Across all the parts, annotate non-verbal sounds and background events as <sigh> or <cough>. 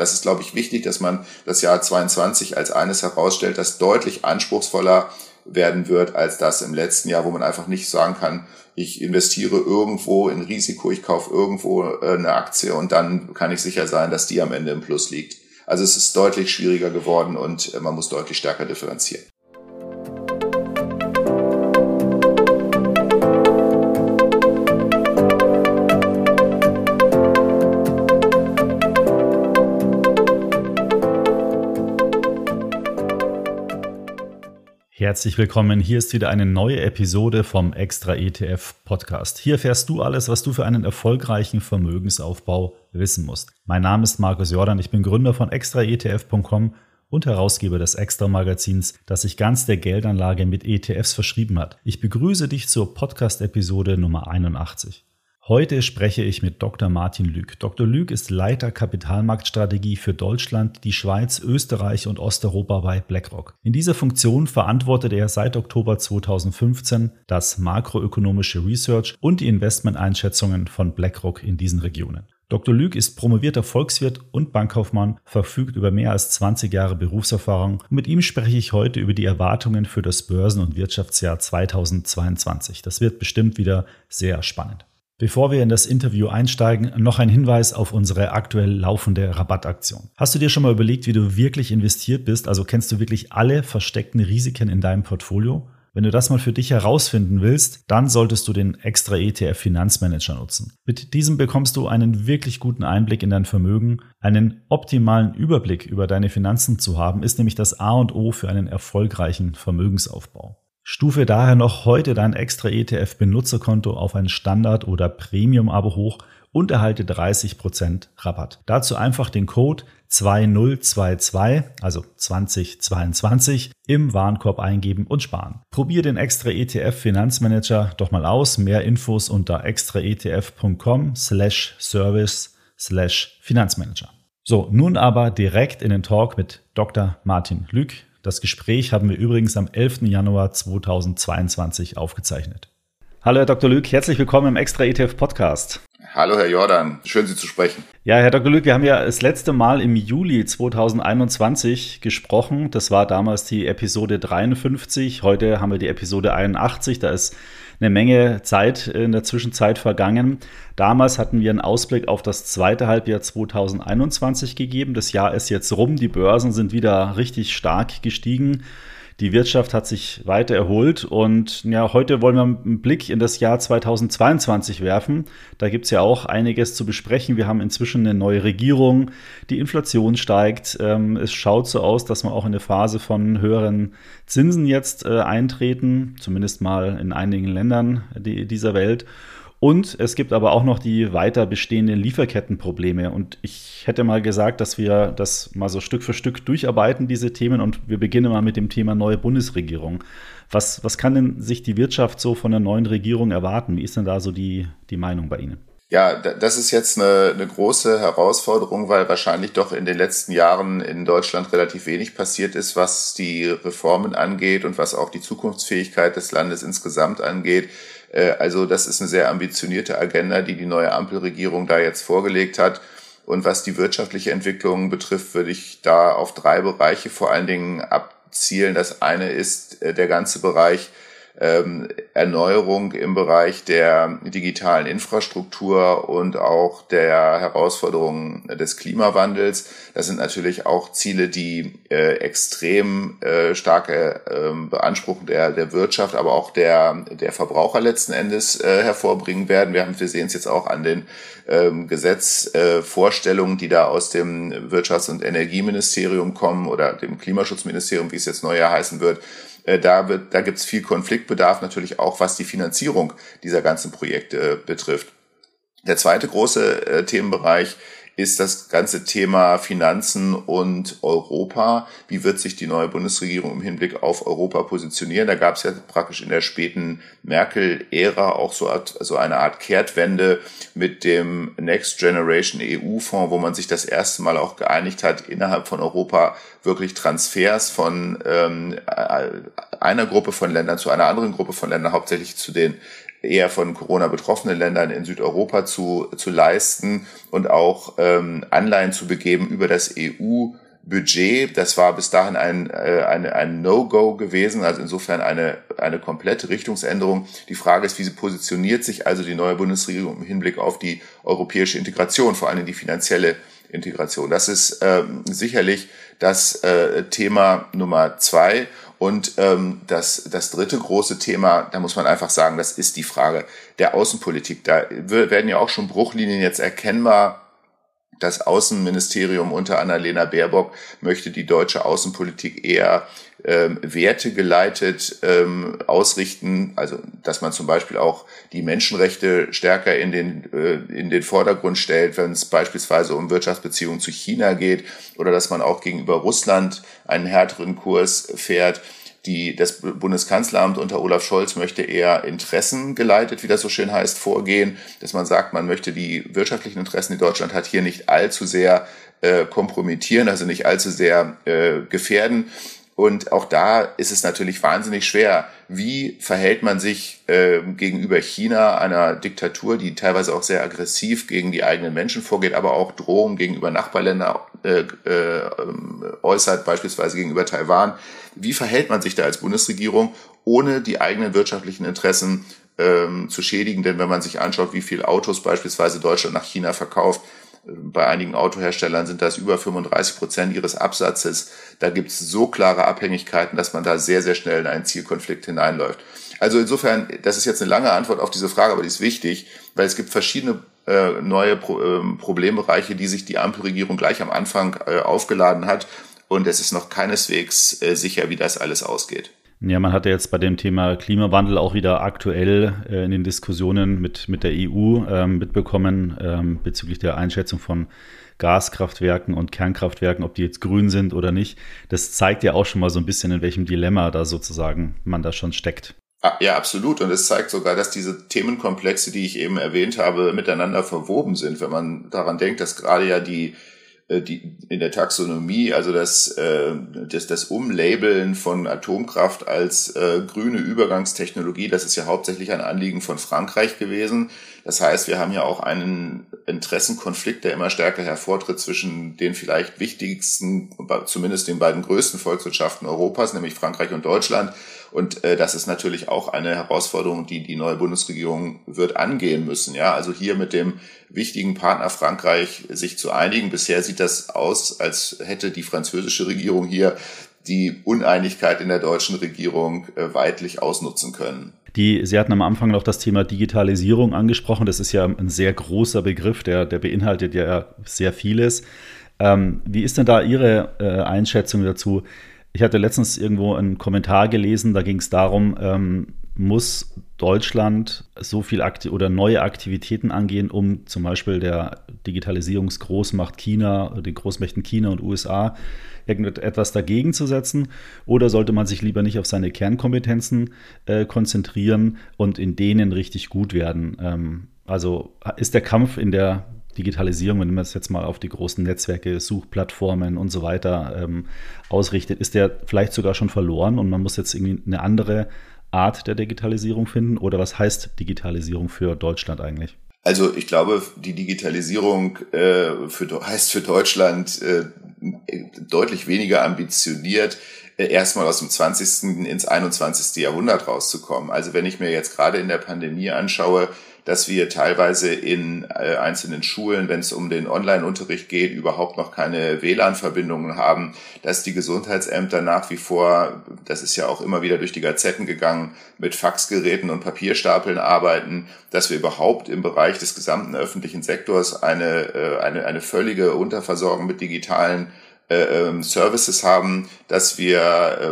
Das ist, glaube ich, wichtig, dass man das Jahr 22 als eines herausstellt, das deutlich anspruchsvoller werden wird als das im letzten Jahr, wo man einfach nicht sagen kann, ich investiere irgendwo in Risiko, ich kaufe irgendwo äh, eine Aktie und dann kann ich sicher sein, dass die am Ende im Plus liegt. Also es ist deutlich schwieriger geworden und äh, man muss deutlich stärker differenzieren. Herzlich willkommen. Hier ist wieder eine neue Episode vom Extra ETF Podcast. Hier erfährst du alles, was du für einen erfolgreichen Vermögensaufbau wissen musst. Mein Name ist Markus Jordan. Ich bin Gründer von extraetf.com und Herausgeber des Extra Magazins, das sich ganz der Geldanlage mit ETFs verschrieben hat. Ich begrüße dich zur Podcast Episode Nummer 81. Heute spreche ich mit Dr. Martin Lüg. Dr. Lüg ist Leiter Kapitalmarktstrategie für Deutschland, die Schweiz, Österreich und Osteuropa bei BlackRock. In dieser Funktion verantwortet er seit Oktober 2015 das makroökonomische Research und die Investmenteinschätzungen von BlackRock in diesen Regionen. Dr. Lüg ist promovierter Volkswirt und Bankkaufmann, verfügt über mehr als 20 Jahre Berufserfahrung. Mit ihm spreche ich heute über die Erwartungen für das Börsen- und Wirtschaftsjahr 2022. Das wird bestimmt wieder sehr spannend. Bevor wir in das Interview einsteigen, noch ein Hinweis auf unsere aktuell laufende Rabattaktion. Hast du dir schon mal überlegt, wie du wirklich investiert bist? Also kennst du wirklich alle versteckten Risiken in deinem Portfolio? Wenn du das mal für dich herausfinden willst, dann solltest du den extra ETF Finanzmanager nutzen. Mit diesem bekommst du einen wirklich guten Einblick in dein Vermögen. Einen optimalen Überblick über deine Finanzen zu haben, ist nämlich das A und O für einen erfolgreichen Vermögensaufbau. Stufe daher noch heute dein extra ETF-Benutzerkonto auf ein Standard- oder Premium-Abo hoch und erhalte 30% Rabatt. Dazu einfach den Code 2022, also 2022, im Warenkorb eingeben und sparen. Probier den extra ETF Finanzmanager doch mal aus. Mehr Infos unter extraetf.com slash service slash Finanzmanager. So, nun aber direkt in den Talk mit Dr. Martin Lück. Das Gespräch haben wir übrigens am 11. Januar 2022 aufgezeichnet. Hallo Herr Dr. Lück, herzlich willkommen im Extra ETF Podcast. Hallo Herr Jordan, schön Sie zu sprechen. Ja, Herr Dr. Lück, wir haben ja das letzte Mal im Juli 2021 gesprochen. Das war damals die Episode 53. Heute haben wir die Episode 81. Da ist eine Menge Zeit in der Zwischenzeit vergangen. Damals hatten wir einen Ausblick auf das zweite Halbjahr 2021 gegeben. Das Jahr ist jetzt rum. Die Börsen sind wieder richtig stark gestiegen. Die Wirtschaft hat sich weiter erholt und ja, heute wollen wir einen Blick in das Jahr 2022 werfen. Da gibt es ja auch einiges zu besprechen. Wir haben inzwischen eine neue Regierung, die Inflation steigt. Ähm, es schaut so aus, dass wir auch in eine Phase von höheren Zinsen jetzt äh, eintreten, zumindest mal in einigen Ländern dieser Welt. Und es gibt aber auch noch die weiter bestehenden Lieferkettenprobleme. Und ich hätte mal gesagt, dass wir das mal so Stück für Stück durcharbeiten, diese Themen. Und wir beginnen mal mit dem Thema neue Bundesregierung. Was, was kann denn sich die Wirtschaft so von der neuen Regierung erwarten? Wie ist denn da so die, die Meinung bei Ihnen? Ja, das ist jetzt eine, eine große Herausforderung, weil wahrscheinlich doch in den letzten Jahren in Deutschland relativ wenig passiert ist, was die Reformen angeht und was auch die Zukunftsfähigkeit des Landes insgesamt angeht. Äh, also das ist eine sehr ambitionierte Agenda, die die neue Ampelregierung da jetzt vorgelegt hat. Und was die wirtschaftliche Entwicklung betrifft, würde ich da auf drei Bereiche vor allen Dingen abzielen. Das eine ist äh, der ganze Bereich ähm, Erneuerung im Bereich der digitalen Infrastruktur und auch der Herausforderungen des Klimawandels. Das sind natürlich auch Ziele, die äh, extrem äh, starke äh, Beanspruchung der, der Wirtschaft, aber auch der, der Verbraucher letzten Endes äh, hervorbringen werden. Wir, wir sehen es jetzt auch an den ähm, Gesetzvorstellungen, die da aus dem Wirtschafts- und Energieministerium kommen oder dem Klimaschutzministerium, wie es jetzt neuer heißen wird äh, da, wird, da gibt es viel Konfliktbedarf natürlich auch, was die Finanzierung dieser ganzen Projekte äh, betrifft. Der zweite große äh, Themenbereich ist das ganze Thema Finanzen und Europa. Wie wird sich die neue Bundesregierung im Hinblick auf Europa positionieren? Da gab es ja praktisch in der späten Merkel-Ära auch so, so eine Art Kehrtwende mit dem Next Generation EU-Fonds, wo man sich das erste Mal auch geeinigt hat, innerhalb von Europa wirklich Transfers von ähm, einer Gruppe von Ländern zu einer anderen Gruppe von Ländern, hauptsächlich zu den eher von Corona betroffenen Ländern in Südeuropa zu, zu leisten und auch ähm, Anleihen zu begeben über das EU Budget. Das war bis dahin ein, äh, eine, ein No-Go gewesen, also insofern eine, eine komplette Richtungsänderung. Die Frage ist, wie sie positioniert sich also die neue Bundesregierung im Hinblick auf die europäische Integration, vor allem die finanzielle Integration. Das ist ähm, sicherlich das äh, Thema Nummer zwei. Und ähm, das, das dritte große Thema, da muss man einfach sagen, das ist die Frage der Außenpolitik. Da werden ja auch schon Bruchlinien jetzt erkennbar das Außenministerium unter Annalena Baerbock möchte die deutsche Außenpolitik eher ähm, wertegeleitet ähm, ausrichten, also dass man zum Beispiel auch die Menschenrechte stärker in den, äh, in den Vordergrund stellt, wenn es beispielsweise um Wirtschaftsbeziehungen zu China geht oder dass man auch gegenüber Russland einen härteren Kurs fährt. Die, das Bundeskanzleramt unter Olaf Scholz möchte eher interessengeleitet, wie das so schön heißt, vorgehen, dass man sagt, man möchte die wirtschaftlichen Interessen, die Deutschland hat, hier nicht allzu sehr äh, kompromittieren, also nicht allzu sehr äh, gefährden. Und auch da ist es natürlich wahnsinnig schwer. Wie verhält man sich äh, gegenüber China, einer Diktatur, die teilweise auch sehr aggressiv gegen die eigenen Menschen vorgeht, aber auch Drohungen gegenüber Nachbarländern äh, äh, äußert, beispielsweise gegenüber Taiwan? Wie verhält man sich da als Bundesregierung, ohne die eigenen wirtschaftlichen Interessen ähm, zu schädigen? Denn wenn man sich anschaut, wie viel Autos beispielsweise Deutschland nach China verkauft, bei einigen Autoherstellern sind das über 35 Prozent ihres Absatzes. Da gibt es so klare Abhängigkeiten, dass man da sehr, sehr schnell in einen Zielkonflikt hineinläuft. Also insofern, das ist jetzt eine lange Antwort auf diese Frage, aber die ist wichtig, weil es gibt verschiedene äh, neue Pro äh, Problembereiche, die sich die Ampelregierung gleich am Anfang äh, aufgeladen hat. Und es ist noch keineswegs äh, sicher, wie das alles ausgeht. Ja, man hatte jetzt bei dem Thema Klimawandel auch wieder aktuell äh, in den Diskussionen mit, mit der EU ähm, mitbekommen ähm, bezüglich der Einschätzung von Gaskraftwerken und Kernkraftwerken, ob die jetzt grün sind oder nicht. Das zeigt ja auch schon mal so ein bisschen, in welchem Dilemma da sozusagen man da schon steckt. Ah, ja, absolut. Und es zeigt sogar, dass diese Themenkomplexe, die ich eben erwähnt habe, miteinander verwoben sind. Wenn man daran denkt, dass gerade ja die die, in der Taxonomie, also das, äh, das, das Umlabeln von Atomkraft als äh, grüne Übergangstechnologie, das ist ja hauptsächlich ein Anliegen von Frankreich gewesen. Das heißt, wir haben ja auch einen Interessenkonflikt, der immer stärker hervortritt zwischen den vielleicht wichtigsten, zumindest den beiden größten Volkswirtschaften Europas, nämlich Frankreich und Deutschland. Und äh, das ist natürlich auch eine Herausforderung, die die neue Bundesregierung wird angehen müssen. Ja, also hier mit dem wichtigen Partner Frankreich sich zu einigen. Bisher sieht das aus, als hätte die französische Regierung hier die Uneinigkeit in der deutschen Regierung äh, weitlich ausnutzen können. Die, Sie hatten am Anfang noch das Thema Digitalisierung angesprochen. Das ist ja ein sehr großer Begriff, der, der beinhaltet ja sehr vieles. Ähm, wie ist denn da Ihre äh, Einschätzung dazu? Ich hatte letztens irgendwo einen Kommentar gelesen, da ging es darum, ähm, muss Deutschland so viel Akti oder neue Aktivitäten angehen, um zum Beispiel der Digitalisierungsgroßmacht China, den Großmächten China und USA irgendetwas dagegen zu setzen? Oder sollte man sich lieber nicht auf seine Kernkompetenzen äh, konzentrieren und in denen richtig gut werden? Ähm, also ist der Kampf in der Digitalisierung, wenn man es jetzt mal auf die großen Netzwerke, Suchplattformen und so weiter ähm, ausrichtet, ist der vielleicht sogar schon verloren und man muss jetzt irgendwie eine andere Art der Digitalisierung finden? Oder was heißt Digitalisierung für Deutschland eigentlich? Also ich glaube, die Digitalisierung äh, für, heißt für Deutschland äh, deutlich weniger ambitioniert, äh, erstmal aus dem 20. ins 21. Jahrhundert rauszukommen. Also wenn ich mir jetzt gerade in der Pandemie anschaue, dass wir teilweise in äh, einzelnen Schulen, wenn es um den Online-Unterricht geht, überhaupt noch keine WLAN-Verbindungen haben, dass die Gesundheitsämter nach wie vor, das ist ja auch immer wieder durch die Gazetten gegangen, mit Faxgeräten und Papierstapeln arbeiten, dass wir überhaupt im Bereich des gesamten öffentlichen Sektors eine, äh, eine, eine völlige Unterversorgung mit digitalen äh, ähm, Services haben, dass wir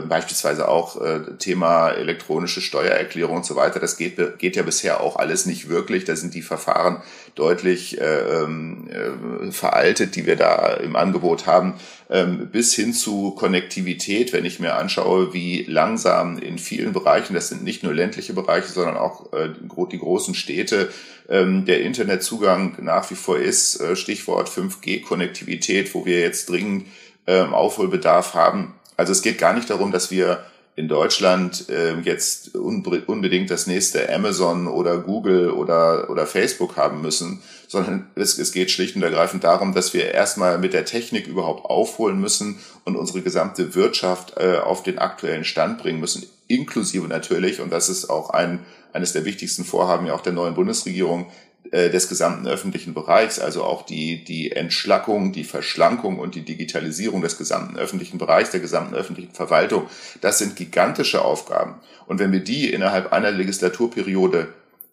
äh, beispielsweise auch äh, Thema elektronische Steuererklärung und so weiter, das geht, geht ja bisher auch alles nicht wirklich. Da sind die Verfahren deutlich äh, ähm, äh, veraltet, die wir da im Angebot haben, ähm, bis hin zu Konnektivität, wenn ich mir anschaue, wie langsam in vielen Bereichen, das sind nicht nur ländliche Bereiche, sondern auch äh, die großen Städte, ähm, der Internetzugang nach wie vor ist, äh, Stichwort 5G-Konnektivität, wo wir jetzt dringend ähm, Aufholbedarf haben. Also es geht gar nicht darum, dass wir in Deutschland äh, jetzt unbedingt das nächste Amazon oder Google oder, oder Facebook haben müssen, sondern es, es geht schlicht und ergreifend darum, dass wir erstmal mit der Technik überhaupt aufholen müssen und unsere gesamte Wirtschaft äh, auf den aktuellen Stand bringen müssen, inklusive natürlich, und das ist auch ein, eines der wichtigsten Vorhaben ja auch der neuen Bundesregierung, äh, des gesamten öffentlichen Bereichs, also auch die, die Entschlackung, die Verschlankung und die Digitalisierung des gesamten öffentlichen Bereichs, der gesamten öffentlichen Verwaltung, das sind gigantische Aufgaben. Und wenn wir die innerhalb einer Legislaturperiode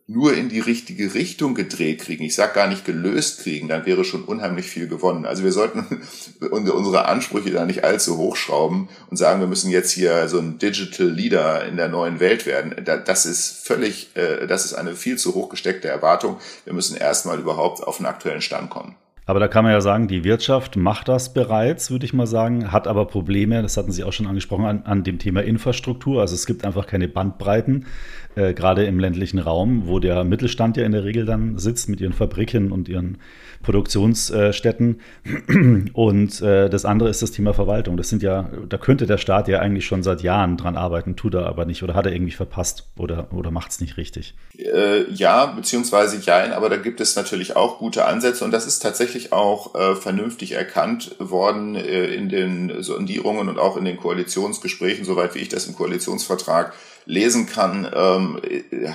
nur in die richtige Richtung gedreht kriegen, ich sage gar nicht gelöst kriegen, dann wäre schon unheimlich viel gewonnen. Also wir sollten <laughs> unsere Ansprüche da nicht allzu hochschrauben und sagen, wir müssen jetzt hier so ein Digital Leader in der neuen Welt werden. Das ist völlig, äh, das ist eine viel zu hoch gesteckte Erwartung. Wir müssen erstmal überhaupt auf den aktuellen Stand kommen. Aber da kann man ja sagen, die Wirtschaft macht das bereits, würde ich mal sagen, hat aber Probleme, das hatten Sie auch schon angesprochen, an, an dem Thema Infrastruktur. Also es gibt einfach keine Bandbreiten, äh, gerade im ländlichen Raum, wo der Mittelstand ja in der Regel dann sitzt mit ihren Fabriken und ihren Produktionsstätten. <clears throat> Und äh, das andere ist das Thema Verwaltung. Das sind ja, da könnte der Staat ja eigentlich schon seit Jahren dran arbeiten, tut er aber nicht oder hat er irgendwie verpasst oder, oder macht es nicht richtig. Äh, ja, beziehungsweise ja, aber da gibt es natürlich auch gute Ansätze und das ist tatsächlich auch äh, vernünftig erkannt worden äh, in den Sondierungen und auch in den Koalitionsgesprächen, soweit wie ich das im Koalitionsvertrag lesen kann, ähm,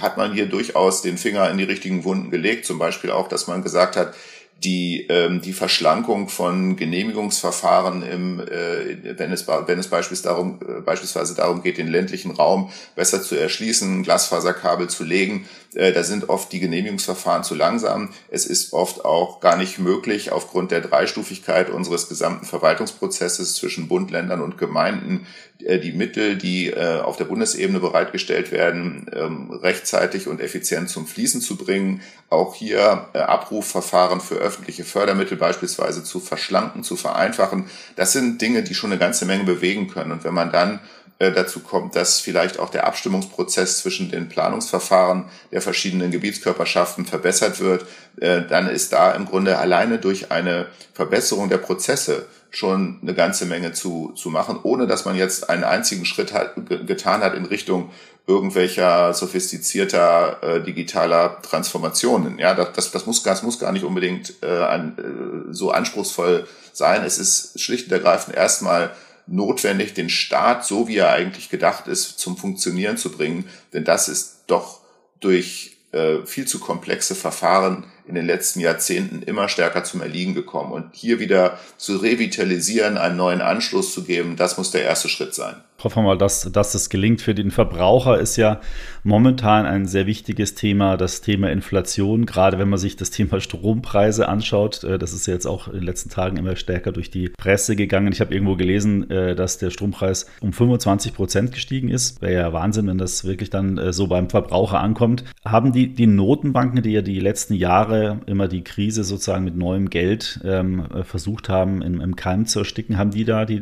hat man hier durchaus den Finger in die richtigen Wunden gelegt. Zum Beispiel auch, dass man gesagt hat, die, ähm, die Verschlankung von Genehmigungsverfahren, im, äh, wenn, es, wenn es beispielsweise darum, äh, beispielsweise darum geht, den ländlichen Raum besser zu erschließen, Glasfaserkabel zu legen. Äh, da sind oft die Genehmigungsverfahren zu langsam. Es ist oft auch gar nicht möglich, aufgrund der Dreistufigkeit unseres gesamten Verwaltungsprozesses zwischen Bund, Ländern und Gemeinden die Mittel, die äh, auf der Bundesebene bereitgestellt werden, ähm, rechtzeitig und effizient zum Fließen zu bringen. Auch hier äh, Abrufverfahren für öffentliche Fördermittel beispielsweise zu verschlanken, zu vereinfachen. Das sind Dinge, die schon eine ganze Menge bewegen können. Und wenn man dann dazu kommt, dass vielleicht auch der Abstimmungsprozess zwischen den Planungsverfahren der verschiedenen Gebietskörperschaften verbessert wird, dann ist da im Grunde alleine durch eine Verbesserung der Prozesse schon eine ganze Menge zu, zu machen, ohne dass man jetzt einen einzigen Schritt hat, getan hat in Richtung irgendwelcher sophistizierter äh, digitaler Transformationen. Ja, das, das, das, muss, das muss gar nicht unbedingt äh, an, äh, so anspruchsvoll sein. Es ist schlicht und ergreifend erstmal notwendig, den Staat, so wie er eigentlich gedacht ist, zum Funktionieren zu bringen. Denn das ist doch durch äh, viel zu komplexe Verfahren in den letzten Jahrzehnten immer stärker zum Erliegen gekommen. Und hier wieder zu revitalisieren, einen neuen Anschluss zu geben, das muss der erste Schritt sein. Hoffen wir mal, dass, dass das gelingt. Für den Verbraucher ist ja momentan ein sehr wichtiges Thema, das Thema Inflation. Gerade wenn man sich das Thema Strompreise anschaut, äh, das ist ja jetzt auch in den letzten Tagen immer stärker durch die Presse gegangen. Ich habe irgendwo gelesen, äh, dass der Strompreis um 25 Prozent gestiegen ist. Wäre ja Wahnsinn, wenn das wirklich dann äh, so beim Verbraucher ankommt. Haben die, die Notenbanken, die ja die letzten Jahre immer die Krise sozusagen mit neuem Geld ähm, versucht haben, im Keim zu ersticken, haben die da die,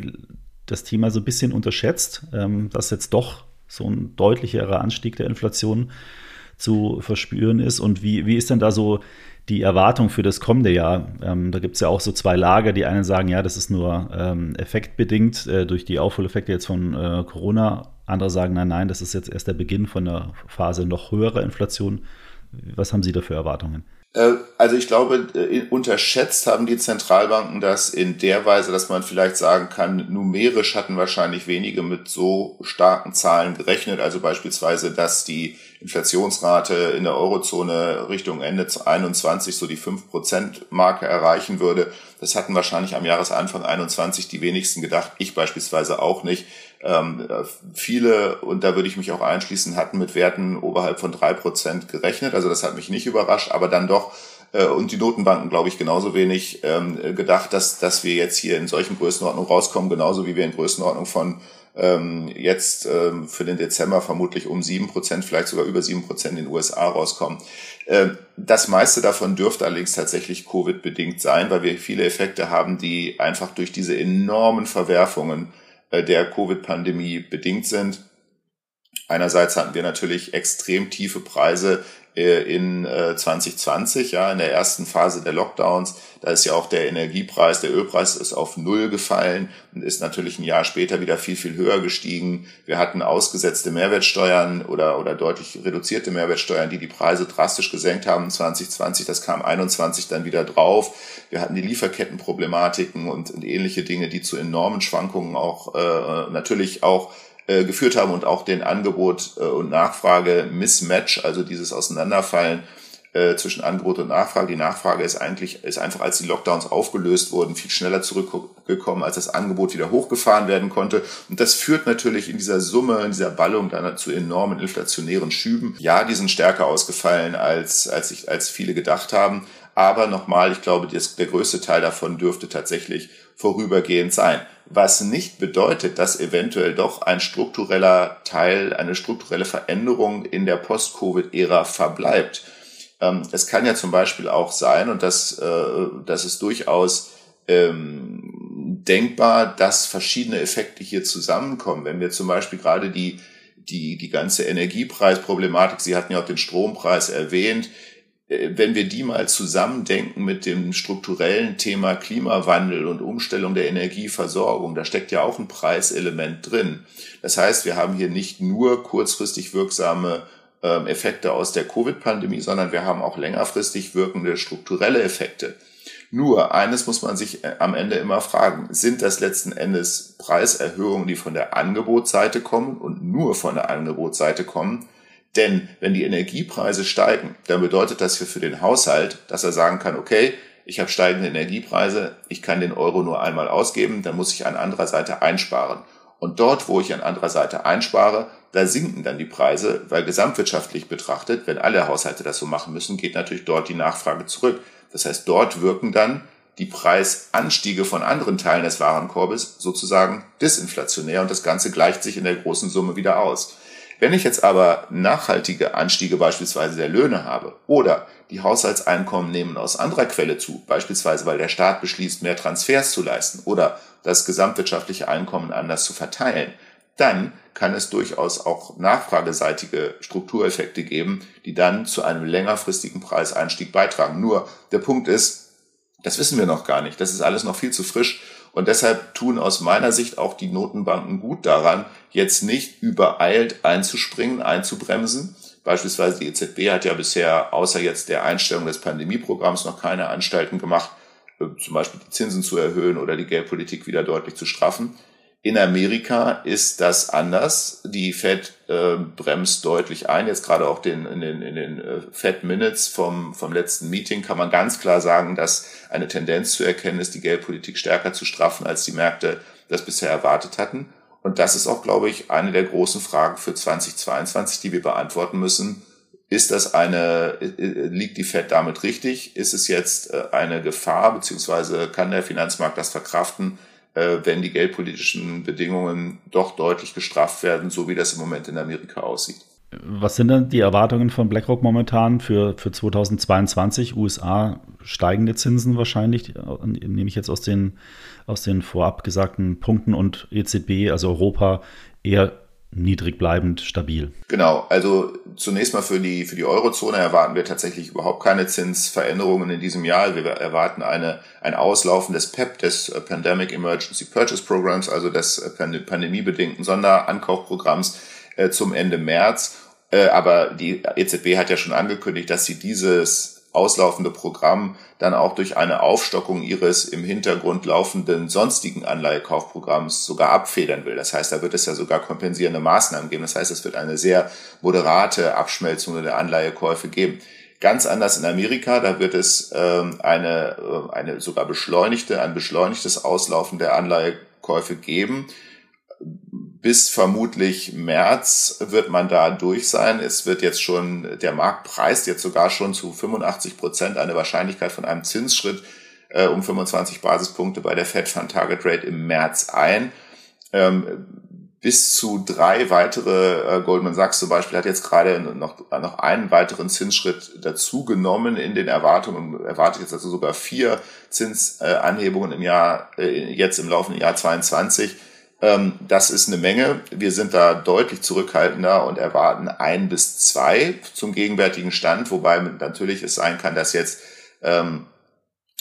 das Thema so ein bisschen unterschätzt, ähm, dass jetzt doch so ein deutlicherer Anstieg der Inflation zu verspüren ist. Und wie, wie ist denn da so die Erwartung für das kommende Jahr? Ähm, da gibt es ja auch so zwei Lager. Die einen sagen, ja, das ist nur ähm, effektbedingt äh, durch die Aufholeffekte jetzt von äh, Corona. Andere sagen, nein, nein, das ist jetzt erst der Beginn von einer Phase noch höherer Inflation. Was haben Sie da für Erwartungen? Äh, also ich glaube, äh, unterschätzt haben die Zentralbanken das in der Weise, dass man vielleicht sagen kann, numerisch hatten wahrscheinlich wenige mit so starken Zahlen gerechnet. Also beispielsweise, dass die Inflationsrate in der Eurozone Richtung Ende 21 so die 5%-Marke erreichen würde. Das hatten wahrscheinlich am Jahresanfang 21 die wenigsten gedacht. Ich beispielsweise auch nicht. Ähm, viele, und da würde ich mich auch einschließen, hatten mit Werten oberhalb von drei Prozent gerechnet. Also das hat mich nicht überrascht, aber dann doch äh, und die Notenbanken, glaube ich, genauso wenig ähm, gedacht, dass, dass wir jetzt hier in solchen Größenordnungen rauskommen, genauso wie wir in Größenordnung von ähm, jetzt ähm, für den Dezember vermutlich um sieben Prozent, vielleicht sogar über sieben Prozent in den USA rauskommen. Äh, das meiste davon dürfte allerdings tatsächlich Covid-bedingt sein, weil wir viele Effekte haben, die einfach durch diese enormen Verwerfungen äh, der Covid-Pandemie bedingt sind. Einerseits hatten wir natürlich extrem tiefe Preise äh, in 2020, äh, ja, in der ersten Phase der Lockdowns. Da ist ja auch der Energiepreis, der Ölpreis ist auf Null gefallen und ist natürlich ein Jahr später wieder viel, viel höher gestiegen. Wir hatten ausgesetzte Mehrwertsteuern oder, oder deutlich reduzierte Mehrwertsteuern, die die Preise drastisch gesenkt haben 2020. Das kam 21 dann wieder drauf. Wir hatten die Lieferkettenproblematiken und, und ähnliche Dinge, die zu enormen Schwankungen auch äh, natürlich auch äh, geführt haben und auch den Angebot äh, und Nachfrage Mismatch, also dieses Auseinanderfallen äh, zwischen Angebot und Nachfrage. Die Nachfrage ist eigentlich ist einfach, als die Lockdowns aufgelöst wurden, viel schneller zurückgekommen, als das Angebot wieder hochgefahren werden konnte. Und das führt natürlich in dieser Summe, in dieser Ballung dann zu enormen inflationären Schüben. Ja, die sind stärker ausgefallen, als als ich als viele gedacht haben. Aber nochmal, ich glaube, das, der größte Teil davon dürfte tatsächlich vorübergehend sein was nicht bedeutet, dass eventuell doch ein struktureller Teil, eine strukturelle Veränderung in der Post-Covid-Ära verbleibt. Ähm, es kann ja zum Beispiel auch sein, und das, äh, das ist durchaus ähm, denkbar, dass verschiedene Effekte hier zusammenkommen. Wenn wir zum Beispiel gerade die, die, die ganze Energiepreisproblematik, Sie hatten ja auch den Strompreis erwähnt, äh, wenn wir die mal zusammendenken mit dem strukturellen Thema Klimawandel und Umstellung der Energieversorgung, da steckt ja auch ein Preiselement drin. Das heißt, wir haben hier nicht nur kurzfristig wirksame ähm, Effekte aus der Covid-Pandemie, sondern wir haben auch längerfristig wirkende strukturelle Effekte. Nur eines muss man sich äh, am Ende immer fragen, sind das letzten Endes Preiserhöhungen, die von der Angebotsseite kommen und nur von der Angebotsseite kommen, denn wenn die Energiepreise steigen, dann bedeutet das für den Haushalt, dass er sagen kann, okay, ich habe steigende Energiepreise, ich kann den Euro nur einmal ausgeben, dann muss ich an anderer Seite einsparen. Und dort, wo ich an anderer Seite einspare, da sinken dann die Preise, weil gesamtwirtschaftlich betrachtet, wenn alle Haushalte das so machen müssen, geht natürlich dort die Nachfrage zurück. Das heißt, dort wirken dann die Preisanstiege von anderen Teilen des Warenkorbes sozusagen disinflationär und das Ganze gleicht sich in der großen Summe wieder aus. Wenn ich jetzt aber nachhaltige Anstiege beispielsweise der Löhne habe oder die Haushaltseinkommen nehmen aus anderer Quelle zu, beispielsweise weil der Staat beschließt, mehr Transfers zu leisten oder das gesamtwirtschaftliche Einkommen anders zu verteilen, dann kann es durchaus auch nachfrageseitige Struktureffekte geben, die dann zu einem längerfristigen Preiseinstieg beitragen. Nur der Punkt ist, das wissen wir noch gar nicht. Das ist alles noch viel zu frisch. Und deshalb tun aus meiner Sicht auch die Notenbanken gut daran, jetzt nicht übereilt einzuspringen, einzubremsen. Beispielsweise die EZB hat ja bisher außer jetzt der Einstellung des Pandemieprogramms noch keine Anstalten gemacht, äh, zum Beispiel die Zinsen zu erhöhen oder die Geldpolitik wieder deutlich zu straffen. In Amerika ist das anders. Die Fed äh, bremst deutlich ein. Jetzt gerade auch den, in den, in den äh, Fed Minutes vom, vom letzten Meeting kann man ganz klar sagen, dass eine Tendenz zu erkennen ist, die Geldpolitik stärker zu straffen, als die Märkte das bisher erwartet hatten. Und das ist auch, glaube ich, eine der großen Fragen für 2022, die wir beantworten müssen. Ist das eine, äh, liegt die Fed damit richtig? Ist es jetzt äh, eine Gefahr, beziehungsweise kann der Finanzmarkt das verkraften? Äh, wenn die geldpolitischen Bedingungen doch deutlich gestrafft werden, so wie das im Moment in Amerika aussieht. Was sind denn die Erwartungen von BlackRock momentan für, für 2022? USA steigende Zinsen wahrscheinlich, nehme ich jetzt aus den, aus den vorab gesagten Punkten und EZB, also Europa, eher niedrig bleibend stabil. Genau, also zunächst mal für die, für die Eurozone erwarten wir tatsächlich überhaupt keine Zinsveränderungen in diesem Jahr. Wir erwarten eine, ein Auslaufen des PEP, des Pandemic Emergency Purchase Programs, also des pandemiebedingten Sonderankaufprogramms äh, zum Ende März. Äh, aber die EZB hat ja schon angekündigt, dass sie dieses auslaufende Programm dann auch durch eine Aufstockung ihres im Hintergrund laufenden sonstigen Anleihekaufprogramms sogar abfedern will. Das heißt, da wird es ja sogar kompensierende Maßnahmen geben. Das heißt, es wird eine sehr moderate Abschmelzung der Anleihekäufe geben. Ganz anders in Amerika, da wird es ähm, eine, äh, eine sogar beschleunigte, ein beschleunigtes Auslaufen der Anleihekäufe geben bis vermutlich März wird man da durch sein. Es wird jetzt schon, der Markt preist jetzt sogar schon zu 85 Prozent eine Wahrscheinlichkeit von einem Zinsschritt äh, um 25 Basispunkte bei der Fed Fund Target Rate im März ein. Ähm, bis zu drei weitere, äh, Goldman Sachs zum Beispiel hat jetzt gerade noch, noch einen weiteren Zinsschritt dazu genommen in den Erwartungen erwartet jetzt also sogar vier Zinsanhebungen im Jahr, äh, jetzt im laufenden Jahr 22 Ähm, das ist eine Menge. Wir sind da deutlich zurückhaltender und erwarten ein bis zwei zum gegenwärtigen Stand, wobei natürlich es sein kann, dass jetzt ähm,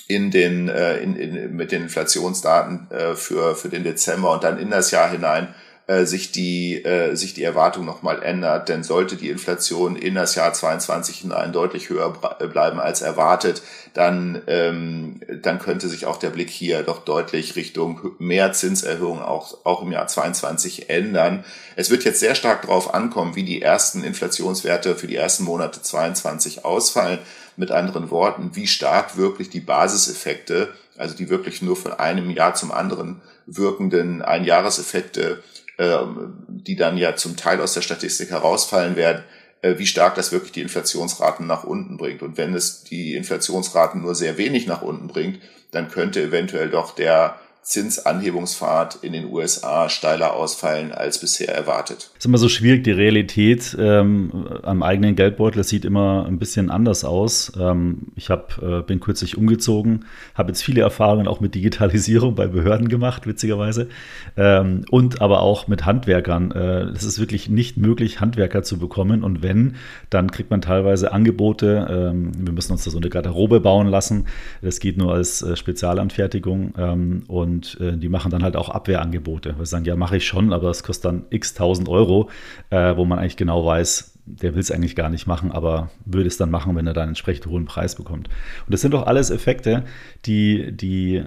in den, äh, in, in, mit den Inflationsdaten äh, für, für den Dezember und dann in das Jahr hinein äh, sich die äh, sich die Erwartung nochmal ändert, denn sollte die Inflation in das Jahr 22 hinein deutlich höher äh, bleiben als erwartet, dann ähm, dann könnte sich auch der Blick hier doch deutlich Richtung mehr Zinserhöhungen auch auch im Jahr 22 ändern. Es wird jetzt sehr stark darauf ankommen, wie die ersten Inflationswerte für die ersten Monate 22 ausfallen. Mit anderen Worten, wie stark wirklich die Basiseffekte, also die wirklich nur von einem Jahr zum anderen wirkenden Einjahreseffekte die dann ja zum Teil aus der Statistik herausfallen werden, äh, wie stark das wirklich die Inflationsraten nach unten bringt. Und wenn es die Inflationsraten nur sehr wenig nach unten bringt, dann könnte eventuell doch der Zinsanhebungspfad in den USA steiler ausfallen als bisher erwartet. Es ist immer so schwierig, die Realität ähm, am eigenen Geldbeutel sieht immer ein bisschen anders aus. Ähm, ich hab, äh, bin kürzlich umgezogen, habe jetzt viele Erfahrungen auch mit Digitalisierung bei Behörden gemacht, witzigerweise, ähm, und aber auch mit Handwerkern. Äh, es ist wirklich nicht möglich, Handwerker zu bekommen und wenn, dann kriegt man teilweise Angebote. Ähm, wir müssen uns da so eine Garderobe bauen lassen. Das geht nur als äh, Spezialanfertigung ähm, und und äh, die machen dann halt auch Abwehrangebote. Wir sagen, ja, mache ich schon, aber es kostet dann x tausend Euro, äh, wo man eigentlich genau weiß, der will es eigentlich gar nicht machen, aber würde es dann machen, wenn er dann einen entsprechend hohen Preis bekommt. Und das sind doch alles Effekte, die, die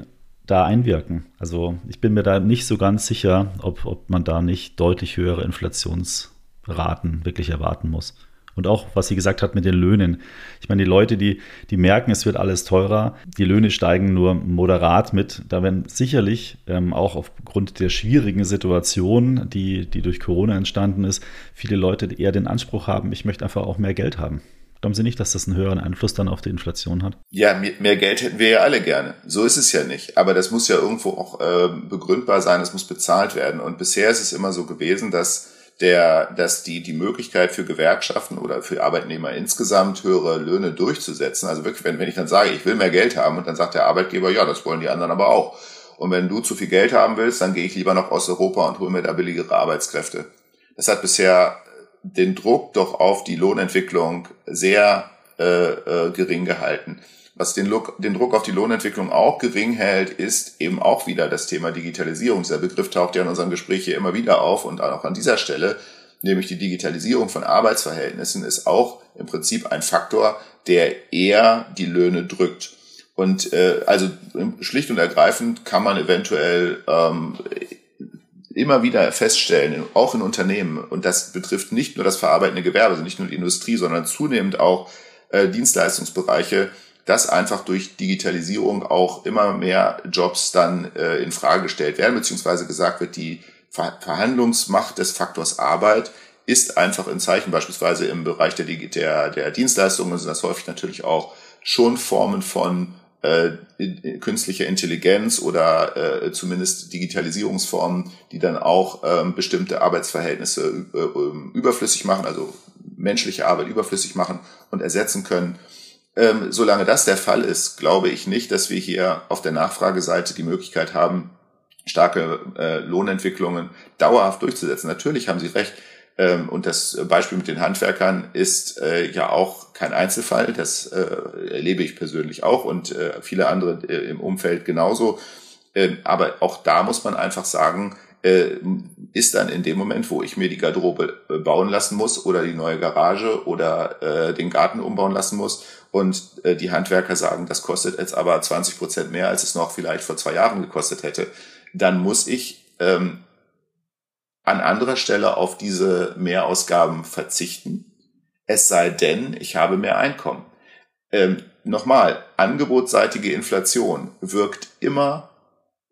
da einwirken. Also ich bin mir da nicht so ganz sicher, ob, ob man da nicht deutlich höhere Inflationsraten wirklich erwarten muss. Und auch, was sie gesagt hat mit den Löhnen. Ich meine, die Leute, die, die merken, es wird alles teurer, die Löhne steigen nur moderat mit. Da werden sicherlich ähm, auch aufgrund der schwierigen Situation, die, die durch Corona entstanden ist, viele Leute eher den Anspruch haben, ich möchte einfach auch mehr Geld haben. Glauben Sie nicht, dass das einen höheren Einfluss dann auf die Inflation hat? Ja, mehr, Geld hätten wir ja alle gerne. So ist es ja nicht. Aber das muss ja irgendwo auch äh, begründbar sein, es muss bezahlt werden. Und bisher ist es immer so gewesen, dass der, dass die, die Möglichkeit für Gewerkschaften oder für Arbeitnehmer insgesamt höhere Löhne durchzusetzen, also wirklich, wenn, wenn ich dann sage, ich will mehr Geld haben und dann sagt der Arbeitgeber, ja, das wollen die anderen aber auch. Und wenn du zu viel Geld haben willst, dann gehe ich lieber noch aus Europa und hole mir da billigere Arbeitskräfte. Das hat bisher den Druck doch auf die Lohnentwicklung sehr äh, äh, gering gehalten. Was den, Look, den Druck auf die Lohnentwicklung auch gering hält, ist eben auch wieder das Thema Digitalisierung. Der Begriff taucht ja in unserem Gespräch hier immer wieder auf und auch an dieser Stelle, nämlich die Digitalisierung von Arbeitsverhältnissen, ist auch im Prinzip ein Faktor, der eher die Löhne drückt. Und äh, also schlicht und ergreifend kann man eventuell ähm, immer wieder feststellen, auch in Unternehmen, und das betrifft nicht nur das verarbeitende Gewerbe, also nicht nur die Industrie, sondern zunehmend auch äh, Dienstleistungsbereiche, dass einfach durch Digitalisierung auch immer mehr Jobs dann äh, in Frage gestellt werden, beziehungsweise gesagt wird, die Ver Verhandlungsmacht des Faktors Arbeit ist einfach ein Zeichen, beispielsweise im Bereich der, der, der Dienstleistungen sind das häufig natürlich auch schon Formen von äh, künstlicher Intelligenz oder äh, zumindest Digitalisierungsformen, die dann auch ähm, bestimmte Arbeitsverhältnisse äh, überflüssig machen, also menschliche Arbeit überflüssig machen und ersetzen können. Ähm, solange das der Fall ist, glaube ich nicht, dass wir hier auf der Nachfrageseite die Möglichkeit haben, starke äh, Lohnentwicklungen dauerhaft durchzusetzen. Natürlich haben Sie recht. Ähm, und das Beispiel mit den Handwerkern ist äh, ja auch kein Einzelfall. Das äh, erlebe ich persönlich auch und äh, viele andere äh, im Umfeld genauso. Ähm, aber auch da muss man einfach sagen, äh, ist dann in dem Moment, wo ich mir die Garderobe bauen lassen muss oder die neue Garage oder den Garten umbauen lassen muss und äh, die Handwerker sagen, das kostet jetzt aber 20 Prozent mehr, als es noch vielleicht vor zwei Jahren gekostet hätte, dann muss ich ähm, an anderer Stelle auf diese Mehrausgaben verzichten, es sei denn, ich habe mehr Einkommen. Ähm, Nochmal, angebotsseitige Inflation wirkt immer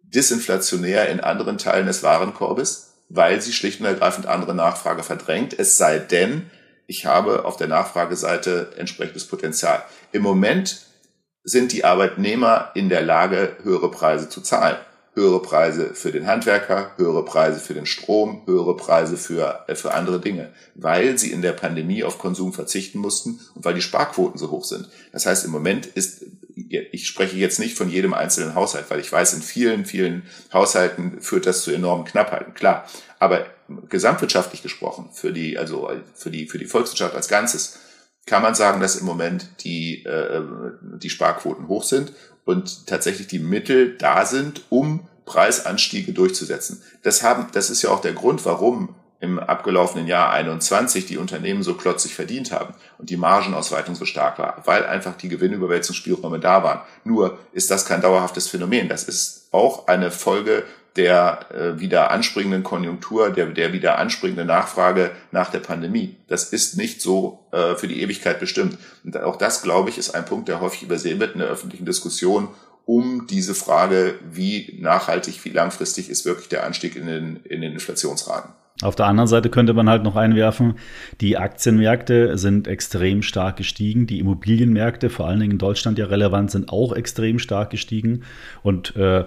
disinflationär in anderen Teilen des Warenkorbes, weil sie schlicht und ergreifend andere Nachfrage verdrängt. Es sei denn, ich habe auf der Nachfrageseite entsprechendes Potenzial. Im Moment sind die Arbeitnehmer in der Lage, höhere Preise zu zahlen. Höhere Preise für den Handwerker, höhere Preise für den Strom, höhere Preise für, äh, für andere Dinge, weil sie in der Pandemie auf Konsum verzichten mussten und weil die Sparquoten so hoch sind. Das heißt, im Moment ist ich spreche jetzt nicht von jedem einzelnen Haushalt, weil ich weiß, in vielen, vielen Haushalten führt das zu enormen Knappheiten, klar. Aber gesamtwirtschaftlich gesprochen, für die, also für die, für die Volkswirtschaft als Ganzes, kann man sagen, dass im Moment die, äh, die Sparquoten hoch sind und tatsächlich die Mittel da sind, um Preisanstiege durchzusetzen. Das haben, das ist ja auch der Grund, warum im abgelaufenen Jahr 21 die Unternehmen so klotzig verdient haben und die Margenausweitung so stark war, weil einfach die Gewinnüberwälzungsspielräume da waren. Nur ist das kein dauerhaftes Phänomen. Das ist auch eine Folge der äh, wieder anspringenden Konjunktur, der, der wieder anspringenden Nachfrage nach der Pandemie. Das ist nicht so äh, für die Ewigkeit bestimmt. Und auch das, glaube ich, ist ein Punkt, der häufig übersehen wird in der öffentlichen Diskussion um diese Frage, wie nachhaltig, wie langfristig ist wirklich der Anstieg in den, in den Inflationsraten. Auf der anderen Seite könnte man halt noch einwerfen, die Aktienmärkte sind extrem stark gestiegen, die Immobilienmärkte, vor allen Dingen in Deutschland ja relevant, sind auch extrem stark gestiegen. Und äh,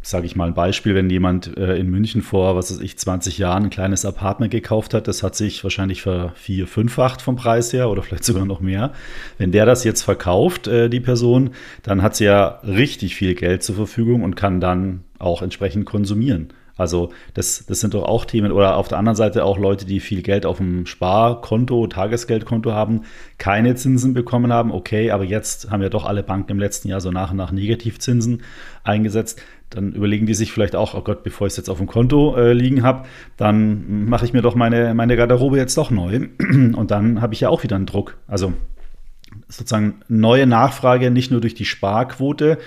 sage ich mal ein Beispiel, wenn jemand äh, in München vor, was weiß ich, 20 Jahren ein kleines Apartment gekauft hat, das hat sich wahrscheinlich für vier, fünffacht vom Preis her oder vielleicht sogar noch mehr. Wenn der das jetzt verkauft, äh, die Person, dann hat sie ja richtig viel Geld zur Verfügung und kann dann auch entsprechend konsumieren. Also das, das sind doch auch Themen. Oder auf der anderen Seite auch Leute, die viel Geld auf dem Sparkonto, Tagesgeldkonto haben, keine Zinsen bekommen haben. Okay, aber jetzt haben ja doch alle Banken im letzten Jahr so nach und nach Negativzinsen eingesetzt. Dann überlegen die sich vielleicht auch, oh Gott, bevor ich es jetzt auf dem Konto äh, liegen habe, dann mache ich mir doch meine, meine Garderobe jetzt doch neu. <clears throat> Und dann habe ich ja auch wieder einen Druck. Also sozusagen neue Nachfrage, nicht nur durch die Sparquote,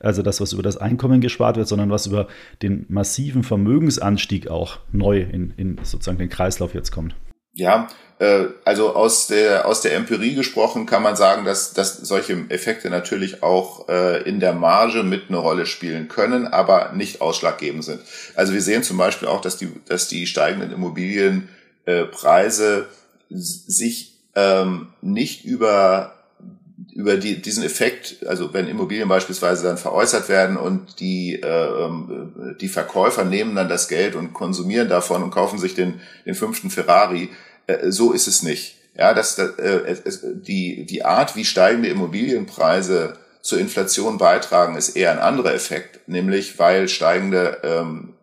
also das, was über das Einkommen gespart wird, sondern was über den massiven Vermögensanstieg auch neu in, in sozusagen den Kreislauf jetzt kommt. Ja, äh, also aus der, aus der Empirie gesprochen kann man sagen, dass, dass solche Effekte natürlich auch äh, in der Marge mit eine Rolle spielen können, aber nicht ausschlaggebend sind. Also wir sehen zum Beispiel auch, dass die, dass die steigenden Immobilienpreise sich ähm, nicht über über die, diesen Effekt, also wenn Immobilien beispielsweise dann veräußert werden und die, äh, ähm, die Verkäufer nehmen dann das Geld und konsumieren davon und kaufen sich den, den fünften Ferrari, äh, so ist es nicht. Ja, das, äh, es, die, die Art, wie steigende Immobilienpreise zur Inflation beitragen, ist eher ein anderer Effekt, nämlich weil steigende, ähm,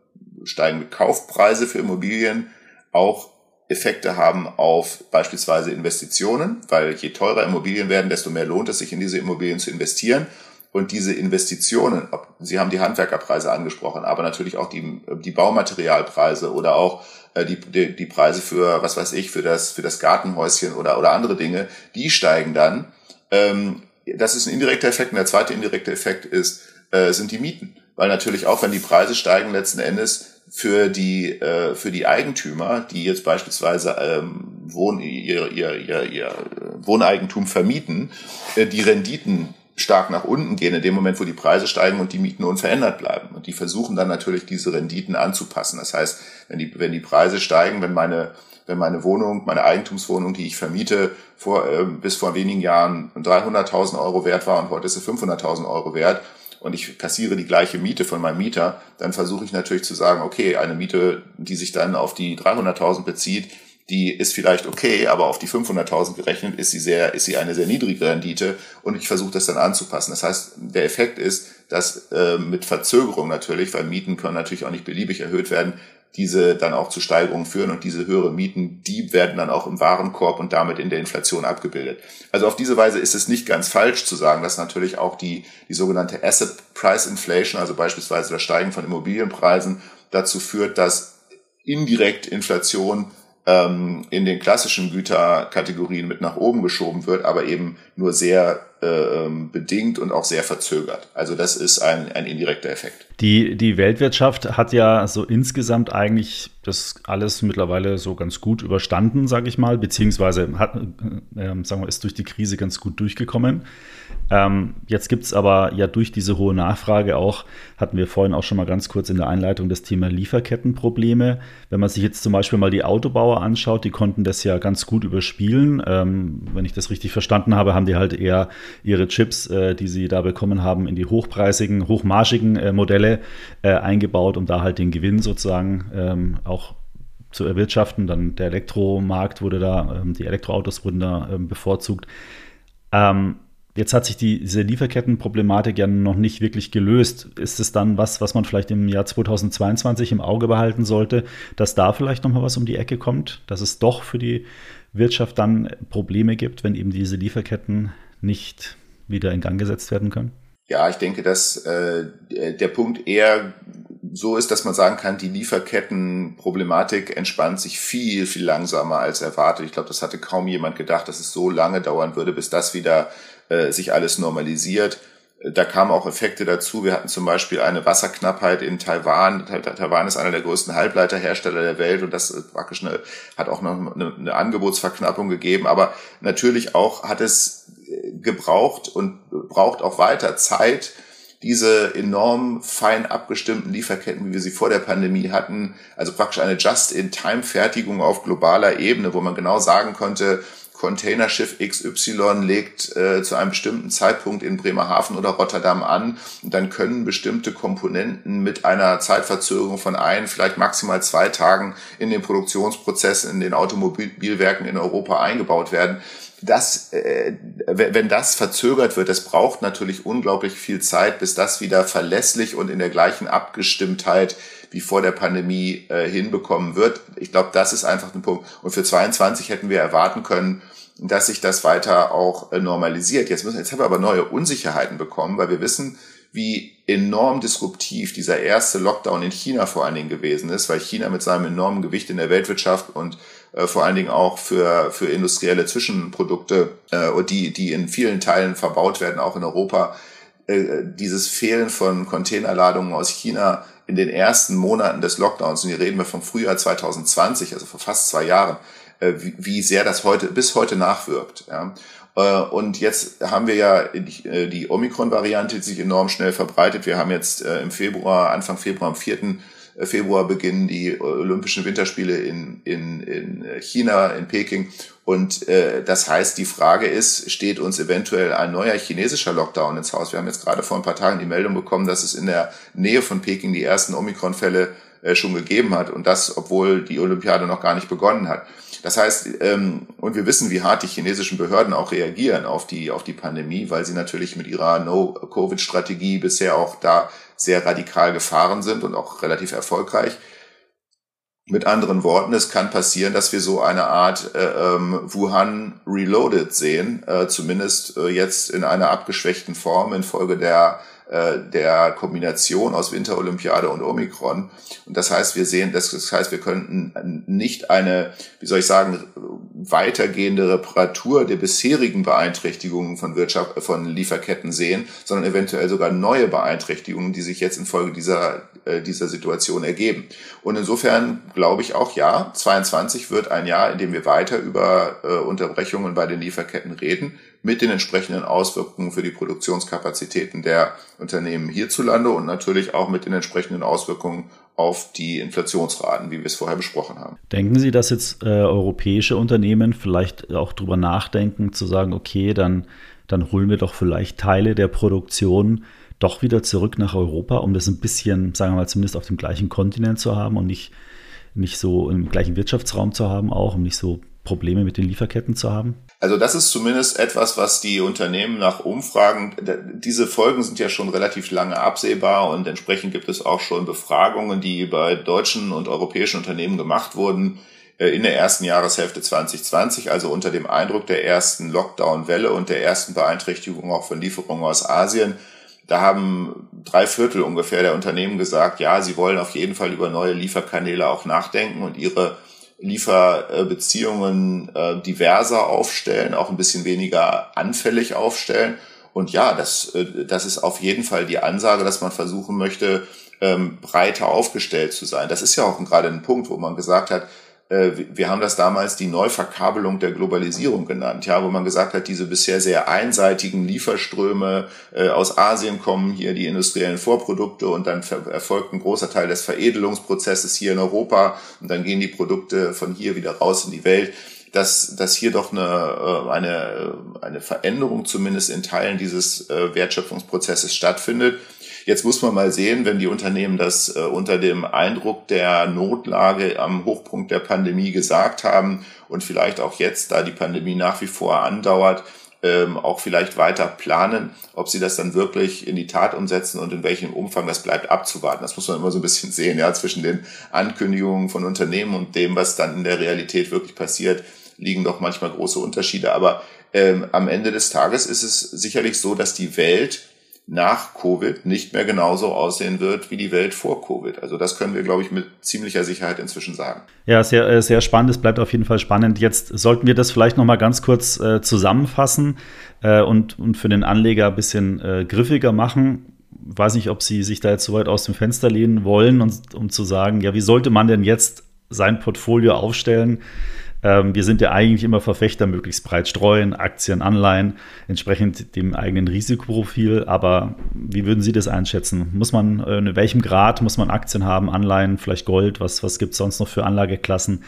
steigende Kaufpreise für Immobilien auch Effekte haben auf beispielsweise Investitionen, weil je teurer Immobilien werden, desto mehr lohnt es sich in diese Immobilien zu investieren. Und diese Investitionen, Sie haben die Handwerkerpreise angesprochen, aber natürlich auch die, die Baumaterialpreise oder auch äh, die, die, die Preise für, was weiß ich, für das, für das Gartenhäuschen oder, oder andere Dinge, die steigen dann. Ähm, das ist ein indirekter Effekt. Und der zweite indirekte Effekt ist, äh, sind die Mieten. Weil natürlich auch, wenn die Preise steigen, letzten Endes für die, äh, für die Eigentümer, die jetzt beispielsweise ähm, Wohn, ihr, ihr, ihr, ihr Wohneigentum vermieten, äh, die Renditen stark nach unten gehen, in dem Moment, wo die Preise steigen und die Mieten unverändert bleiben. Und die versuchen dann natürlich diese Renditen anzupassen. Das heißt, wenn die, wenn die Preise steigen, wenn meine, wenn meine Wohnung, meine Eigentumswohnung, die ich vermiete, vor, äh, bis vor wenigen Jahren 300.000 Euro wert war und heute ist sie 500.000 Euro wert, und ich kassiere die gleiche Miete von meinem Mieter, dann versuche ich natürlich zu sagen, okay, eine Miete, die sich dann auf die 300.000 bezieht, die ist vielleicht okay, aber auf die 500.000 gerechnet ist sie sehr, ist sie eine sehr niedrige Rendite und ich versuche das dann anzupassen. Das heißt, der Effekt ist, dass äh, mit Verzögerung natürlich, weil Mieten können natürlich auch nicht beliebig erhöht werden, diese dann auch zu Steigerungen führen und diese höhere Mieten, die werden dann auch im Warenkorb und damit in der Inflation abgebildet. Also auf diese Weise ist es nicht ganz falsch zu sagen, dass natürlich auch die, die sogenannte Asset Price Inflation, also beispielsweise das Steigen von Immobilienpreisen, dazu führt, dass indirekt Inflation ähm, in den klassischen Güterkategorien mit nach oben geschoben wird, aber eben nur sehr äh, ähm, bedingt und auch sehr verzögert. Also das ist ein, ein indirekter Effekt. Die, die Weltwirtschaft hat ja so insgesamt eigentlich das alles mittlerweile so ganz gut überstanden, sage ich mal, beziehungsweise hat, äh, äh, sagen wir, ist durch die Krise ganz gut durchgekommen. Ähm, jetzt gibt es aber ja durch diese hohe Nachfrage auch, hatten wir vorhin auch schon mal ganz kurz in der Einleitung das Thema Lieferkettenprobleme. Wenn man sich jetzt zum Beispiel mal die Autobauer anschaut, die konnten das ja ganz gut überspielen. Ähm, wenn ich das richtig verstanden habe, haben die halt eher ihre Chips, äh, die sie da bekommen haben, in die hochpreisigen, hochmarschigen äh, Modelle äh, eingebaut, um da halt den Gewinn sozusagen ähm, auch zu erwirtschaften. Dann der Elektromarkt wurde da, ähm, die Elektroautos wurden da ähm, bevorzugt. Ähm, Jetzt hat sich die, diese Lieferkettenproblematik ja noch nicht wirklich gelöst. Ist es dann was, was man vielleicht im Jahr 2022 im Auge behalten sollte, dass da vielleicht noch mal was um die Ecke kommt, dass es doch für die Wirtschaft dann Probleme gibt, wenn eben diese Lieferketten nicht wieder in Gang gesetzt werden können? Ja, ich denke, dass äh, der Punkt eher so ist, dass man sagen kann, die Lieferkettenproblematik entspannt sich viel, viel langsamer als erwartet. Ich glaube, das hatte kaum jemand gedacht, dass es so lange dauern würde, bis das wieder äh, sich alles normalisiert. Da kamen auch Effekte dazu. Wir hatten zum Beispiel eine Wasserknappheit in Taiwan. Taiwan ist einer der größten Halbleiterhersteller der Welt und das praktisch eine, hat auch noch eine, eine Angebotsverknappung gegeben. Aber natürlich auch hat es gebraucht und braucht auch weiter Zeit, diese enorm fein abgestimmten Lieferketten, wie wir sie vor der Pandemie hatten, also praktisch eine Just-in-Time-Fertigung auf globaler Ebene, wo man genau sagen konnte, Containerschiff XY legt äh, zu einem bestimmten Zeitpunkt in Bremerhaven oder Rotterdam an dann können bestimmte Komponenten mit einer Zeitverzögerung von ein, vielleicht maximal zwei Tagen in den Produktionsprozessen in den Automobilwerken in Europa eingebaut werden. Das, äh, wenn das verzögert wird, das braucht natürlich unglaublich viel Zeit, bis das wieder verlässlich und in der gleichen Abgestimmtheit wie vor der Pandemie äh, hinbekommen wird. Ich glaube, das ist einfach ein Punkt. Und für 22 hätten wir erwarten können, dass sich das weiter auch äh, normalisiert. Jetzt, müssen, jetzt haben wir aber neue Unsicherheiten bekommen, weil wir wissen, wie enorm disruptiv dieser erste Lockdown in China vor allen Dingen gewesen ist, weil China mit seinem enormen Gewicht in der Weltwirtschaft und äh, vor allen Dingen auch für, für industrielle Zwischenprodukte, äh, die, die in vielen Teilen verbaut werden, auch in Europa, äh, dieses Fehlen von Containerladungen aus China in den ersten Monaten des Lockdowns, und hier reden wir vom Frühjahr 2020, also vor fast zwei Jahren, wie, wie sehr das heute bis heute nachwirkt. Ja. Äh, und jetzt haben wir ja äh, die Omikron-Variante, die sich enorm schnell verbreitet. Wir haben jetzt im Februar, Anfang Februar, am 4. Februar beginnen die Olympischen Winterspiele in, in, in China, in Peking. Und äh, das heißt, die Frage ist, steht uns eventuell ein neuer chinesischer Lockdown ins Haus? Wir haben jetzt gerade vor ein paar Tagen die Meldung bekommen, dass es in der Nähe von Peking die ersten Omikron-Fälle äh, schon gegeben hat. Und das, obwohl die Olympiade noch gar nicht begonnen hat. Das heißt, ähm, und wir wissen, wie hart die chinesischen Behörden auch reagieren auf die, auf die Pandemie, weil sie natürlich mit ihrer No-Covid-Strategie bisher auch da sehr radikal gefahren sind und auch relativ erfolgreich. Mit anderen Worten, es kann passieren, dass wir so eine Art äh, ähm, Wuhan Reloaded sehen, äh, zumindest äh, jetzt in einer abgeschwächten Form infolge der äh, der Kombination aus Winterolympiade und Omikron. Und das heißt, wir sehen, das, heißt, wir könnten nicht eine, wie soll ich sagen, weitergehende Reparatur der bisherigen Beeinträchtigungen von Wirtschaft, von Lieferketten sehen, sondern eventuell sogar neue Beeinträchtigungen, die sich jetzt infolge dieser, äh, dieser Situation ergeben. Und insofern glaube ich auch, ja, 22 wird ein Jahr, in dem wir weiter über äh, Unterbrechungen bei den Lieferketten reden mit den entsprechenden Auswirkungen für die Produktionskapazitäten der Unternehmen hierzulande und natürlich auch mit den entsprechenden Auswirkungen auf die Inflationsraten, wie wir es vorher besprochen haben. Denken Sie, dass jetzt äh, europäische Unternehmen vielleicht auch drüber nachdenken, zu sagen, okay, dann, dann holen wir doch vielleicht Teile der Produktion doch wieder zurück nach Europa, um das ein bisschen, sagen wir mal, zumindest auf dem gleichen Kontinent zu haben und nicht, nicht so im gleichen Wirtschaftsraum zu haben, auch um nicht so Probleme mit den Lieferketten zu haben? Also das ist zumindest etwas, was die Unternehmen nach Umfragen, diese Folgen sind ja schon relativ lange absehbar und entsprechend gibt es auch schon Befragungen, die bei deutschen und europäischen Unternehmen gemacht wurden äh, in der ersten Jahreshälfte 2020, also unter dem Eindruck der ersten Lockdown-Welle und der ersten Beeinträchtigung auch von Lieferungen aus Asien. Da haben drei Viertel ungefähr der Unternehmen gesagt, ja, sie wollen auf jeden Fall über neue Lieferkanäle auch nachdenken und ihre Lieferbeziehungen äh, diverser aufstellen, auch ein bisschen weniger anfällig aufstellen. Und ja, das, äh, das ist auf jeden Fall die Ansage, dass man versuchen möchte, ähm, breiter aufgestellt zu sein. Das ist ja auch gerade ein Punkt, wo man gesagt hat, wir haben das damals die Neuverkabelung der Globalisierung genannt, ja, wo man gesagt hat, diese bisher sehr einseitigen Lieferströme äh, aus Asien kommen hier die industriellen Vorprodukte und dann erfolgt ein großer Teil des Veredelungsprozesses hier in Europa und dann gehen die Produkte von hier wieder raus in die Welt dass, dass hier doch eine, äh, eine, eine Veränderung zumindest in Teilen dieses Wertschöpfungsprozesses stattfindet. Jetzt muss man mal sehen, wenn die Unternehmen das äh, unter dem Eindruck der Notlage am Hochpunkt der Pandemie gesagt haben und vielleicht auch jetzt, da die Pandemie nach wie vor andauert, ähm, auch vielleicht weiter planen. Ob sie das dann wirklich in die Tat umsetzen und in welchem Umfang, das bleibt abzuwarten. Das muss man immer so ein bisschen <laughs> sehen, ja, zwischen den Ankündigungen von Unternehmen und dem, was dann in der Realität wirklich passiert, liegen doch manchmal große Unterschiede. Aber ähm, am Ende des Tages ist es sicherlich so, dass die Welt nach Covid nicht mehr genauso aussehen wird wie die Welt vor Covid. Also das können wir, glaube ich, mit ziemlicher Sicherheit inzwischen sagen. Ja, sehr, äh, sehr spannend. Es bleibt auf jeden Fall spannend. Jetzt sollten wir das vielleicht noch mal ganz kurz äh, zusammenfassen äh, und, und für den Anleger ein bisschen äh, griffiger machen. Weiß nicht, ob Sie sich da jetzt so weit aus dem Fenster lehnen wollen, und, um zu sagen, ja, wie sollte man denn jetzt sein Portfolio aufstellen? Ähm, wir sind ja eigentlich immer Verfechter, möglichst breit streuen, Aktien, Anleihen, entsprechend dem eigenen Risikoprofil. Aber wie würden Sie das einschätzen? Muss man, äh, in welchem Grad muss man Aktien haben, Anleihen, vielleicht Gold? Was, was gibt es sonst noch für Anlageklassen,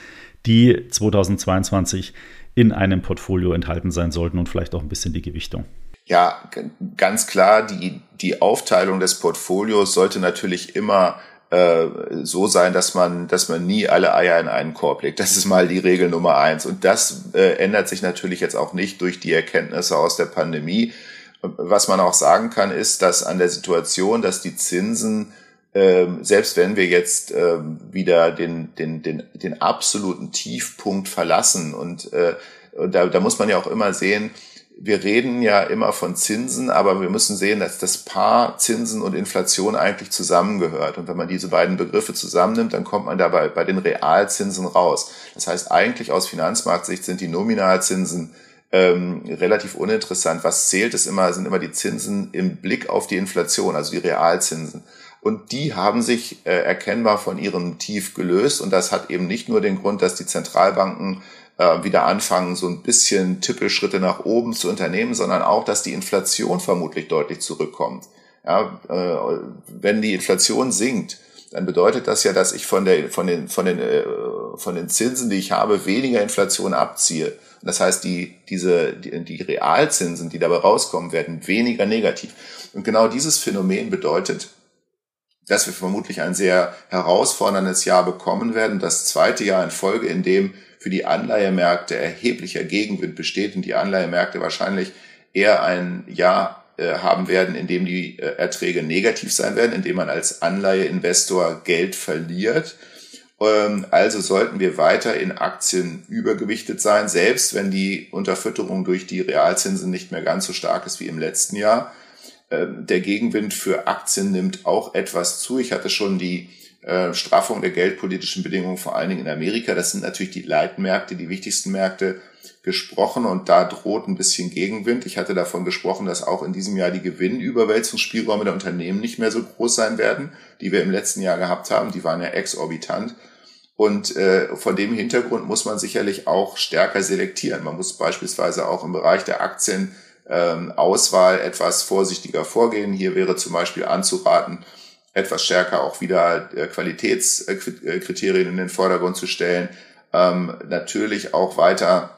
die 2022 in einem Portfolio enthalten sein sollten und vielleicht auch ein bisschen die Gewichtung? Ja, ganz klar, die, die Aufteilung des Portfolios sollte natürlich immer äh, so sein, dass man, dass man nie alle Eier in einen Korb legt. Das ist mal die Regel Nummer eins. Und das äh, ändert sich natürlich jetzt auch nicht durch die Erkenntnisse aus der Pandemie. Was man auch sagen kann, ist, dass an der Situation, dass die Zinsen ähm, selbst wenn wir jetzt ähm, wieder den, den, den, den absoluten Tiefpunkt verlassen und äh, da, da muss man ja auch immer sehen, wir reden ja immer von Zinsen, aber wir müssen sehen, dass das Paar Zinsen und Inflation eigentlich zusammengehört. Und wenn man diese beiden Begriffe zusammennimmt, dann kommt man dabei bei den Realzinsen raus. Das heißt, eigentlich aus Finanzmarktsicht sind die Nominalzinsen ähm, relativ uninteressant. Was zählt, ist immer, sind immer die Zinsen im Blick auf die Inflation, also die Realzinsen. Und die haben sich äh, erkennbar von ihrem Tief gelöst. Und das hat eben nicht nur den Grund, dass die Zentralbanken äh, wieder anfangen, so ein bisschen Tippelschritte nach oben zu unternehmen, sondern auch, dass die Inflation vermutlich deutlich zurückkommt. Ja, äh, wenn die Inflation sinkt, dann bedeutet das ja, dass ich von, der, von, den, von, den, äh, von den Zinsen, die ich habe, weniger Inflation abziehe. Und das heißt, die, diese, die, die Realzinsen, die dabei rauskommen, werden weniger negativ. Und genau dieses Phänomen bedeutet, dass wir vermutlich ein sehr herausforderndes Jahr bekommen werden, das zweite Jahr in Folge, in dem für die Anleihemärkte erheblicher Gegenwind besteht und die Anleihemärkte wahrscheinlich eher ein Jahr äh, haben werden, in dem die äh, Erträge negativ sein werden, in dem man als Anleiheinvestor Geld verliert. Ähm, also sollten wir weiter in Aktien übergewichtet sein, selbst wenn die Unterfütterung durch die Realzinsen nicht mehr ganz so stark ist wie im letzten Jahr. Ähm, der Gegenwind für Aktien nimmt auch etwas zu. Ich hatte schon die äh, Straffung der geldpolitischen Bedingungen, vor allen Dingen in Amerika. Das sind natürlich die Leitmärkte, die wichtigsten Märkte gesprochen und da droht ein bisschen Gegenwind. Ich hatte davon gesprochen, dass auch in diesem Jahr die Gewinnüberwälzungsspielräume der Unternehmen nicht mehr so groß sein werden, die wir im letzten Jahr gehabt haben. Die waren ja exorbitant. Und äh, von dem Hintergrund muss man sicherlich auch stärker selektieren. Man muss beispielsweise auch im Bereich der Aktien ähm, etwas vorsichtiger vorgehen. Hier wäre zum Beispiel anzuraten, etwas stärker auch wieder äh, Qualitätskriterien in den Vordergrund zu stellen, ähm, natürlich auch weiter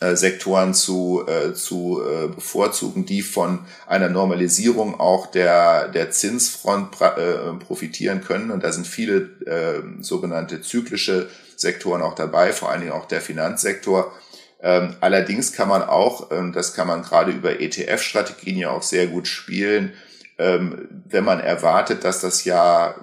äh, Sektoren zu, äh, zu äh, bevorzugen, die von einer Normalisierung auch der, der Zinsfront äh, profitieren können. Und da sind viele äh, sogenannte zyklische Sektoren auch dabei, vor allen Dingen auch der Finanzsektor. Ähm, allerdings kann man auch, ähm, das kann man gerade über ETF-Strategien ja auch sehr gut spielen, ähm, wenn man erwartet, dass das Jahr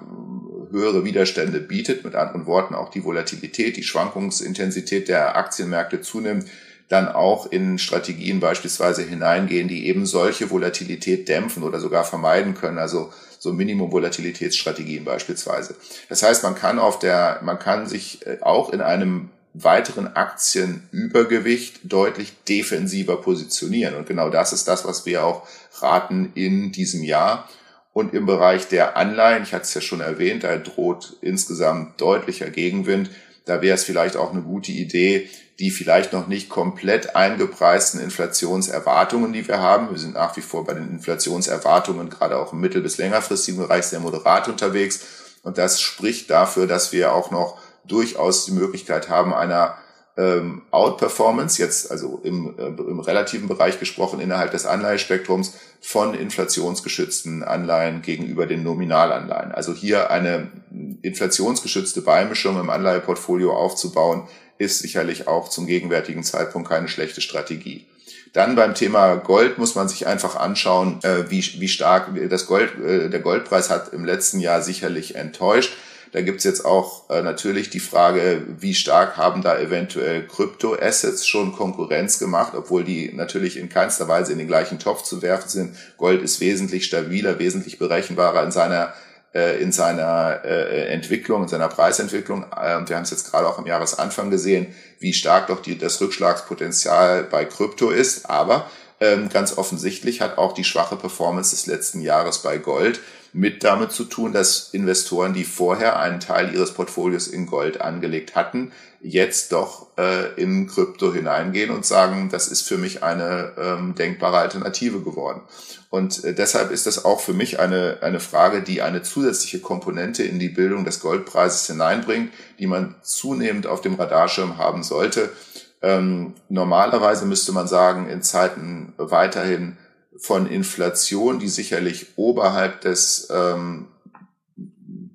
höhere Widerstände bietet, mit anderen Worten auch die Volatilität, die Schwankungsintensität der Aktienmärkte zunimmt, dann auch in Strategien beispielsweise hineingehen, die eben solche Volatilität dämpfen oder sogar vermeiden können, also so Minimum-Volatilitätsstrategien beispielsweise. Das heißt, man kann auf der, man kann sich äh, auch in einem weiteren Aktienübergewicht deutlich defensiver positionieren. Und genau das ist das, was wir auch raten in diesem Jahr. Und im Bereich der Anleihen, ich hatte es ja schon erwähnt, da droht insgesamt deutlicher Gegenwind. Da wäre es vielleicht auch eine gute Idee, die vielleicht noch nicht komplett eingepreisten Inflationserwartungen, die wir haben. Wir sind nach wie vor bei den Inflationserwartungen, gerade auch im mittel- bis längerfristigen Bereich, sehr moderat unterwegs. Und das spricht dafür, dass wir auch noch durchaus die Möglichkeit haben einer ähm, Outperformance, jetzt also im, äh, im relativen Bereich gesprochen innerhalb des Anleihespektrums von inflationsgeschützten Anleihen gegenüber den Nominalanleihen. Also hier eine inflationsgeschützte Beimischung im Anleiheportfolio aufzubauen, ist sicherlich auch zum gegenwärtigen Zeitpunkt keine schlechte Strategie. Dann beim Thema Gold muss man sich einfach anschauen, äh, wie, wie stark das Gold, äh, der Goldpreis hat im letzten Jahr sicherlich enttäuscht. Da gibt's jetzt auch äh, natürlich die Frage, wie stark haben da eventuell Kryptoassets schon Konkurrenz gemacht, obwohl die natürlich in keinster Weise in den gleichen Topf zu werfen sind. Gold ist wesentlich stabiler, wesentlich berechenbarer in seiner äh, in seiner äh, Entwicklung, in seiner Preisentwicklung. Ähm, wir haben es jetzt gerade auch am Jahresanfang gesehen, wie stark doch die, das Rückschlagspotenzial bei Krypto ist. Aber ähm, ganz offensichtlich hat auch die schwache Performance des letzten Jahres bei Gold mit damit zu tun, dass Investoren, die vorher einen Teil ihres Portfolios in Gold angelegt hatten, jetzt doch äh, in Krypto hineingehen und sagen, das ist für mich eine ähm, denkbare Alternative geworden. Und äh, deshalb ist das auch für mich eine, eine Frage, die eine zusätzliche Komponente in die Bildung des Goldpreises hineinbringt, die man zunehmend auf dem Radarschirm haben sollte. Ähm, normalerweise müsste man sagen, in Zeiten weiterhin von Inflation, die sicherlich oberhalb des, ähm,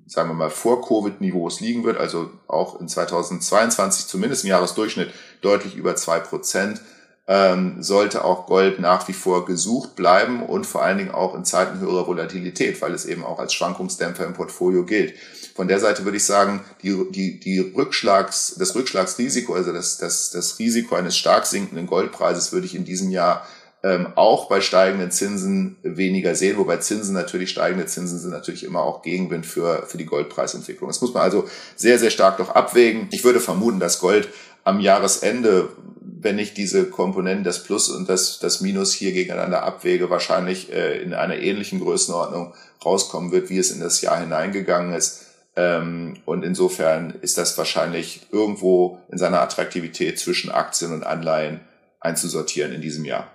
sagen wir mal, Vor-Covid-Niveaus liegen wird, also auch in 2022 zumindest im Jahresdurchschnitt deutlich über zwei Prozent, ähm, sollte auch Gold nach wie vor gesucht bleiben und vor allen Dingen auch in Zeiten höherer Volatilität, weil es eben auch als Schwankungsdämpfer im Portfolio gilt. Von der Seite würde ich sagen, die, die, die Rückschlags, das Rückschlagsrisiko, also das, das, das Risiko eines stark sinkenden Goldpreises würde ich in diesem Jahr ähm, auch bei steigenden Zinsen weniger sehen, wobei Zinsen natürlich, steigende Zinsen sind natürlich immer auch Gegenwind für, für die Goldpreisentwicklung. Das muss man also sehr, sehr stark noch abwägen. Ich würde vermuten, dass Gold am Jahresende, wenn ich diese Komponenten, das Plus und das, das Minus hier gegeneinander abwäge, wahrscheinlich äh, in einer ähnlichen Größenordnung rauskommen wird, wie es in das Jahr hineingegangen ist. Ähm, und insofern ist das wahrscheinlich irgendwo in seiner Attraktivität zwischen Aktien und Anleihen einzusortieren in diesem Jahr.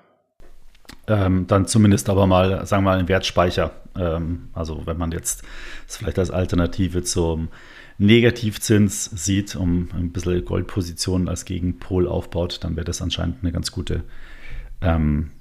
Ähm, dann zumindest aber mal, sagen wir mal, einen Wertspeicher. Ähm, also wenn man jetzt das vielleicht als Alternative zum Negativzins sieht, um ein bisschen Goldpositionen als Gegenpol aufbaut, dann wäre das anscheinend eine ganz gute ähm,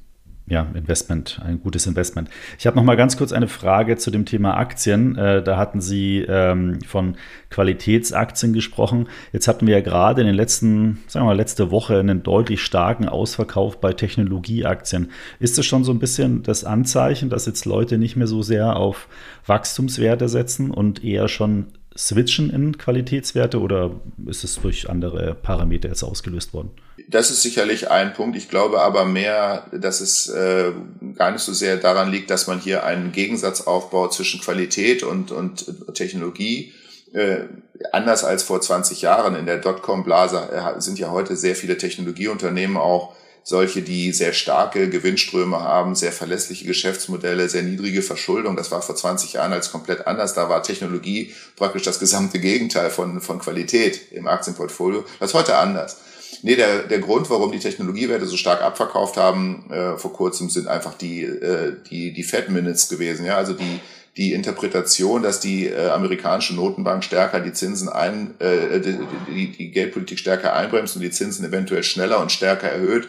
ja, Investment, ein gutes Investment. Ich habe noch mal ganz kurz eine Frage zu dem Thema Aktien. Äh, da hatten Sie ähm, von Qualitätsaktien gesprochen. Jetzt hatten wir ja gerade in den letzten, sagen wir mal, letzte Woche einen deutlich starken Ausverkauf bei Technologieaktien. Ist das schon so ein bisschen das Anzeichen, dass jetzt Leute nicht mehr so sehr auf Wachstumswerte setzen und eher schon switchen in Qualitätswerte oder ist es durch andere Parameter jetzt ausgelöst worden? Das ist sicherlich ein Punkt. Ich glaube aber mehr, dass es äh, gar nicht so sehr daran liegt, dass man hier einen Gegensatz aufbaut zwischen Qualität und, und Technologie. Äh, anders als vor 20 Jahren in der Dotcom-Blase äh, sind ja heute sehr viele Technologieunternehmen auch solche, die sehr starke Gewinnströme haben, sehr verlässliche Geschäftsmodelle, sehr niedrige Verschuldung. Das war vor 20 Jahren als komplett anders. Da war Technologie praktisch das gesamte Gegenteil von, von Qualität im Aktienportfolio. Das ist heute anders. Nee, der, der Grund, warum die Technologiewerte so stark abverkauft haben äh, vor kurzem, sind einfach die, äh, die, die Fed Minutes gewesen. Ja, also die, die Interpretation, dass die äh, amerikanische Notenbank stärker die Zinsen ein, äh, die, die, die Geldpolitik stärker einbremst und die Zinsen eventuell schneller und stärker erhöht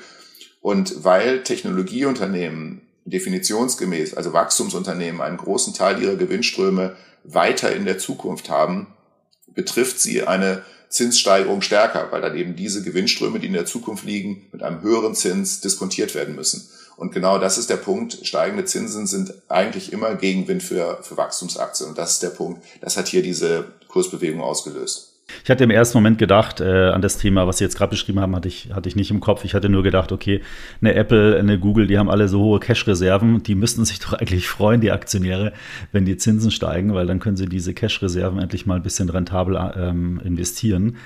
und weil Technologieunternehmen definitionsgemäß, also Wachstumsunternehmen, einen großen Teil ihrer Gewinnströme weiter in der Zukunft haben, betrifft sie eine Zinssteigerung stärker, weil dann eben diese Gewinnströme, die in der Zukunft liegen, mit einem höheren Zins diskontiert werden müssen. Und genau das ist der Punkt. Steigende Zinsen sind eigentlich immer Gegenwind für, für Wachstumsaktien. Und das ist der Punkt. Das hat hier diese Kursbewegung ausgelöst. Ich hatte im ersten Moment gedacht, äh, an das Thema, was Sie jetzt gerade beschrieben haben, hatte ich, hatte ich nicht im Kopf. Ich hatte nur gedacht, okay, eine Apple, eine Google, die haben alle so hohe Cash-Reserven, die müssten sich <laughs> doch eigentlich freuen, die Aktionäre, wenn die Zinsen steigen, weil dann können sie diese Cash-Reserven endlich mal ein bisschen rentabel ähm, investieren.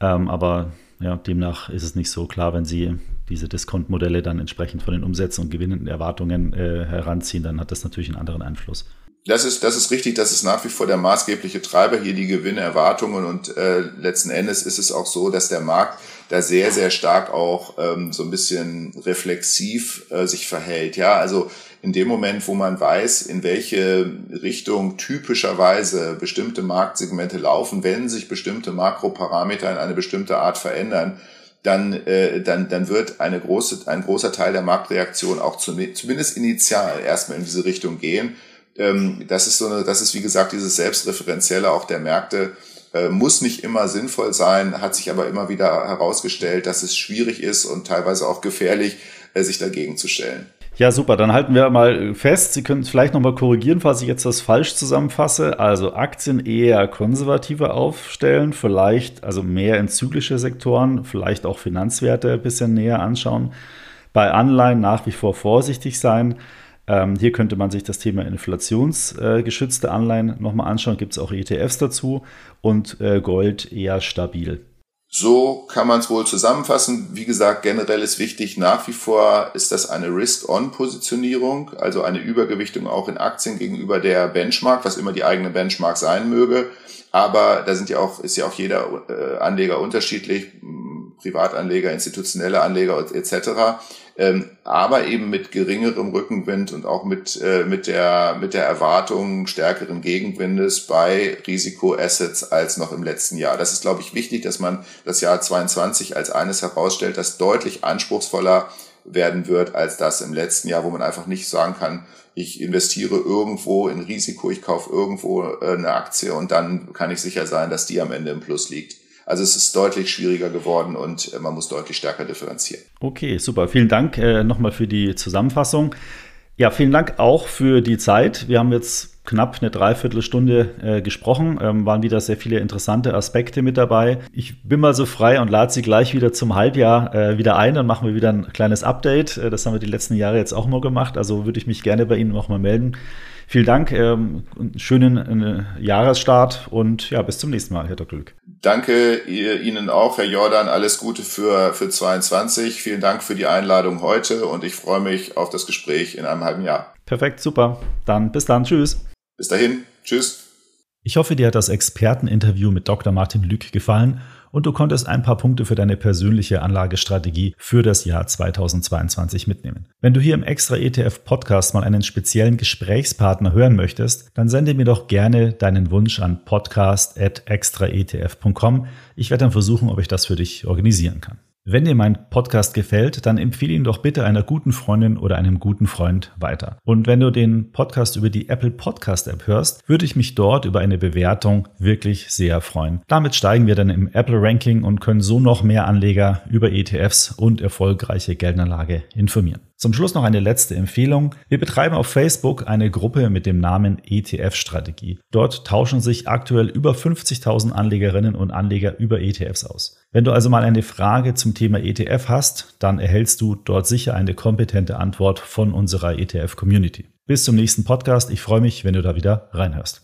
Ähm, aber ja, demnach ist es nicht so klar, wenn Sie diese Discount-Modelle dann entsprechend von den Umsätzen und Gewinnen Erwartungen äh, heranziehen, dann hat das natürlich einen anderen Einfluss. Das ist, das ist richtig, das ist nach wie vor der maßgebliche Treiber hier, die Gewinnerwartungen. Und äh, letzten Endes ist es auch so, dass der Markt da sehr, sehr stark auch ähm, so ein bisschen reflexiv äh, sich verhält. Ja, also in dem Moment, wo man weiß, in welche Richtung typischerweise bestimmte Marktsegmente laufen, wenn sich bestimmte Makroparameter in eine bestimmte Art verändern, dann, äh, dann, dann wird eine große, ein großer Teil der Marktreaktion auch zumindest initial erstmal in diese Richtung gehen ähm, das ist so eine, das ist wie gesagt dieses Selbstreferenzielle auch der Märkte, äh, muss nicht immer sinnvoll sein, hat sich aber immer wieder herausgestellt, dass es schwierig ist und teilweise auch gefährlich, äh, sich dagegen zu stellen. Ja, super. Dann halten wir mal fest. Sie können vielleicht nochmal korrigieren, falls ich jetzt das falsch zusammenfasse. Also Aktien eher konservativer aufstellen, vielleicht also mehr in zyklische Sektoren, vielleicht auch Finanzwerte ein bisschen näher anschauen. Bei Anleihen nach wie vor vorsichtig sein. Ähm, hier könnte man sich das Thema inflationsgeschützte Anleihen nochmal anschauen. Gibt es auch ETFs dazu und äh, Gold eher stabil. So kann man es wohl zusammenfassen. Wie gesagt, generell ist wichtig, nach wie vor ist das eine Risk-on-Positionierung, also eine Übergewichtung auch in Aktien gegenüber der Benchmark, was immer die eigene Benchmark sein möge. Aber da sind ja auch, ist ja auch jeder äh, Anleger unterschiedlich, Privatanleger, institutionelle Anleger etc ähm, aber eben mit geringerem Rückenwind und auch mit, äh, mit, der, mit der Erwartung stärkeren Gegenwindes bei Risikoassets als noch im letzten Jahr. Das ist, glaube ich, wichtig, dass man das Jahr 22 als eines herausstellt, das deutlich anspruchsvoller werden wird als das im letzten Jahr, wo man einfach nicht sagen kann, ich investiere irgendwo in Risiko, ich kaufe irgendwo äh, eine Aktie und dann kann ich sicher sein, dass die am Ende im Plus liegt. Also es ist deutlich schwieriger geworden und äh, man muss deutlich stärker differenzieren. Okay, super. Vielen Dank äh, nochmal für die Zusammenfassung. Ja, vielen Dank auch für die Zeit. Wir haben jetzt knapp eine Dreiviertelstunde äh, gesprochen, ähm, waren wieder sehr viele interessante Aspekte mit dabei. Ich bin mal so frei und lade Sie gleich wieder zum Halbjahr äh, wieder ein. Dann machen wir wieder ein kleines Update. Äh, das haben wir die letzten Jahre jetzt auch mal gemacht. Also würde ich mich gerne bei Ihnen nochmal melden. Vielen Dank, ähm, schönen äh, Jahresstart und ja, bis zum nächsten Mal, Herr Dr. Glück. Danke Ihnen auch, Herr Jordan. Alles Gute für, für 22. Vielen Dank für die Einladung heute und ich freue mich auf das Gespräch in einem halben Jahr. Perfekt, super. Dann bis dann. Tschüss. Bis dahin. Tschüss. Ich hoffe, dir hat das Experteninterview mit Dr. Martin Lück gefallen und du konntest ein paar Punkte für deine persönliche Anlagestrategie für das Jahr 2022 mitnehmen. Wenn du hier im Extra ETF Podcast mal einen speziellen Gesprächspartner hören möchtest, dann sende mir doch gerne deinen Wunsch an podcast@extraetf.com. Ich werde dann versuchen, ob ich das für dich organisieren kann. Wenn dir mein Podcast gefällt, dann empfehle ihn doch bitte einer guten Freundin oder einem guten Freund weiter. Und wenn du den Podcast über die Apple Podcast App hörst, würde ich mich dort über eine Bewertung wirklich sehr freuen. Damit steigen wir dann im Apple Ranking und können so noch mehr Anleger über ETFs und erfolgreiche Geldanlage informieren. Zum Schluss noch eine letzte Empfehlung. Wir betreiben auf Facebook eine Gruppe mit dem Namen ETF-Strategie. Dort tauschen sich aktuell über 50.000 Anlegerinnen und Anleger über ETFs aus. Wenn du also mal eine Frage zum Thema ETF hast, dann erhältst du dort sicher eine kompetente Antwort von unserer ETF-Community. Bis zum nächsten Podcast. Ich freue mich, wenn du da wieder reinhörst.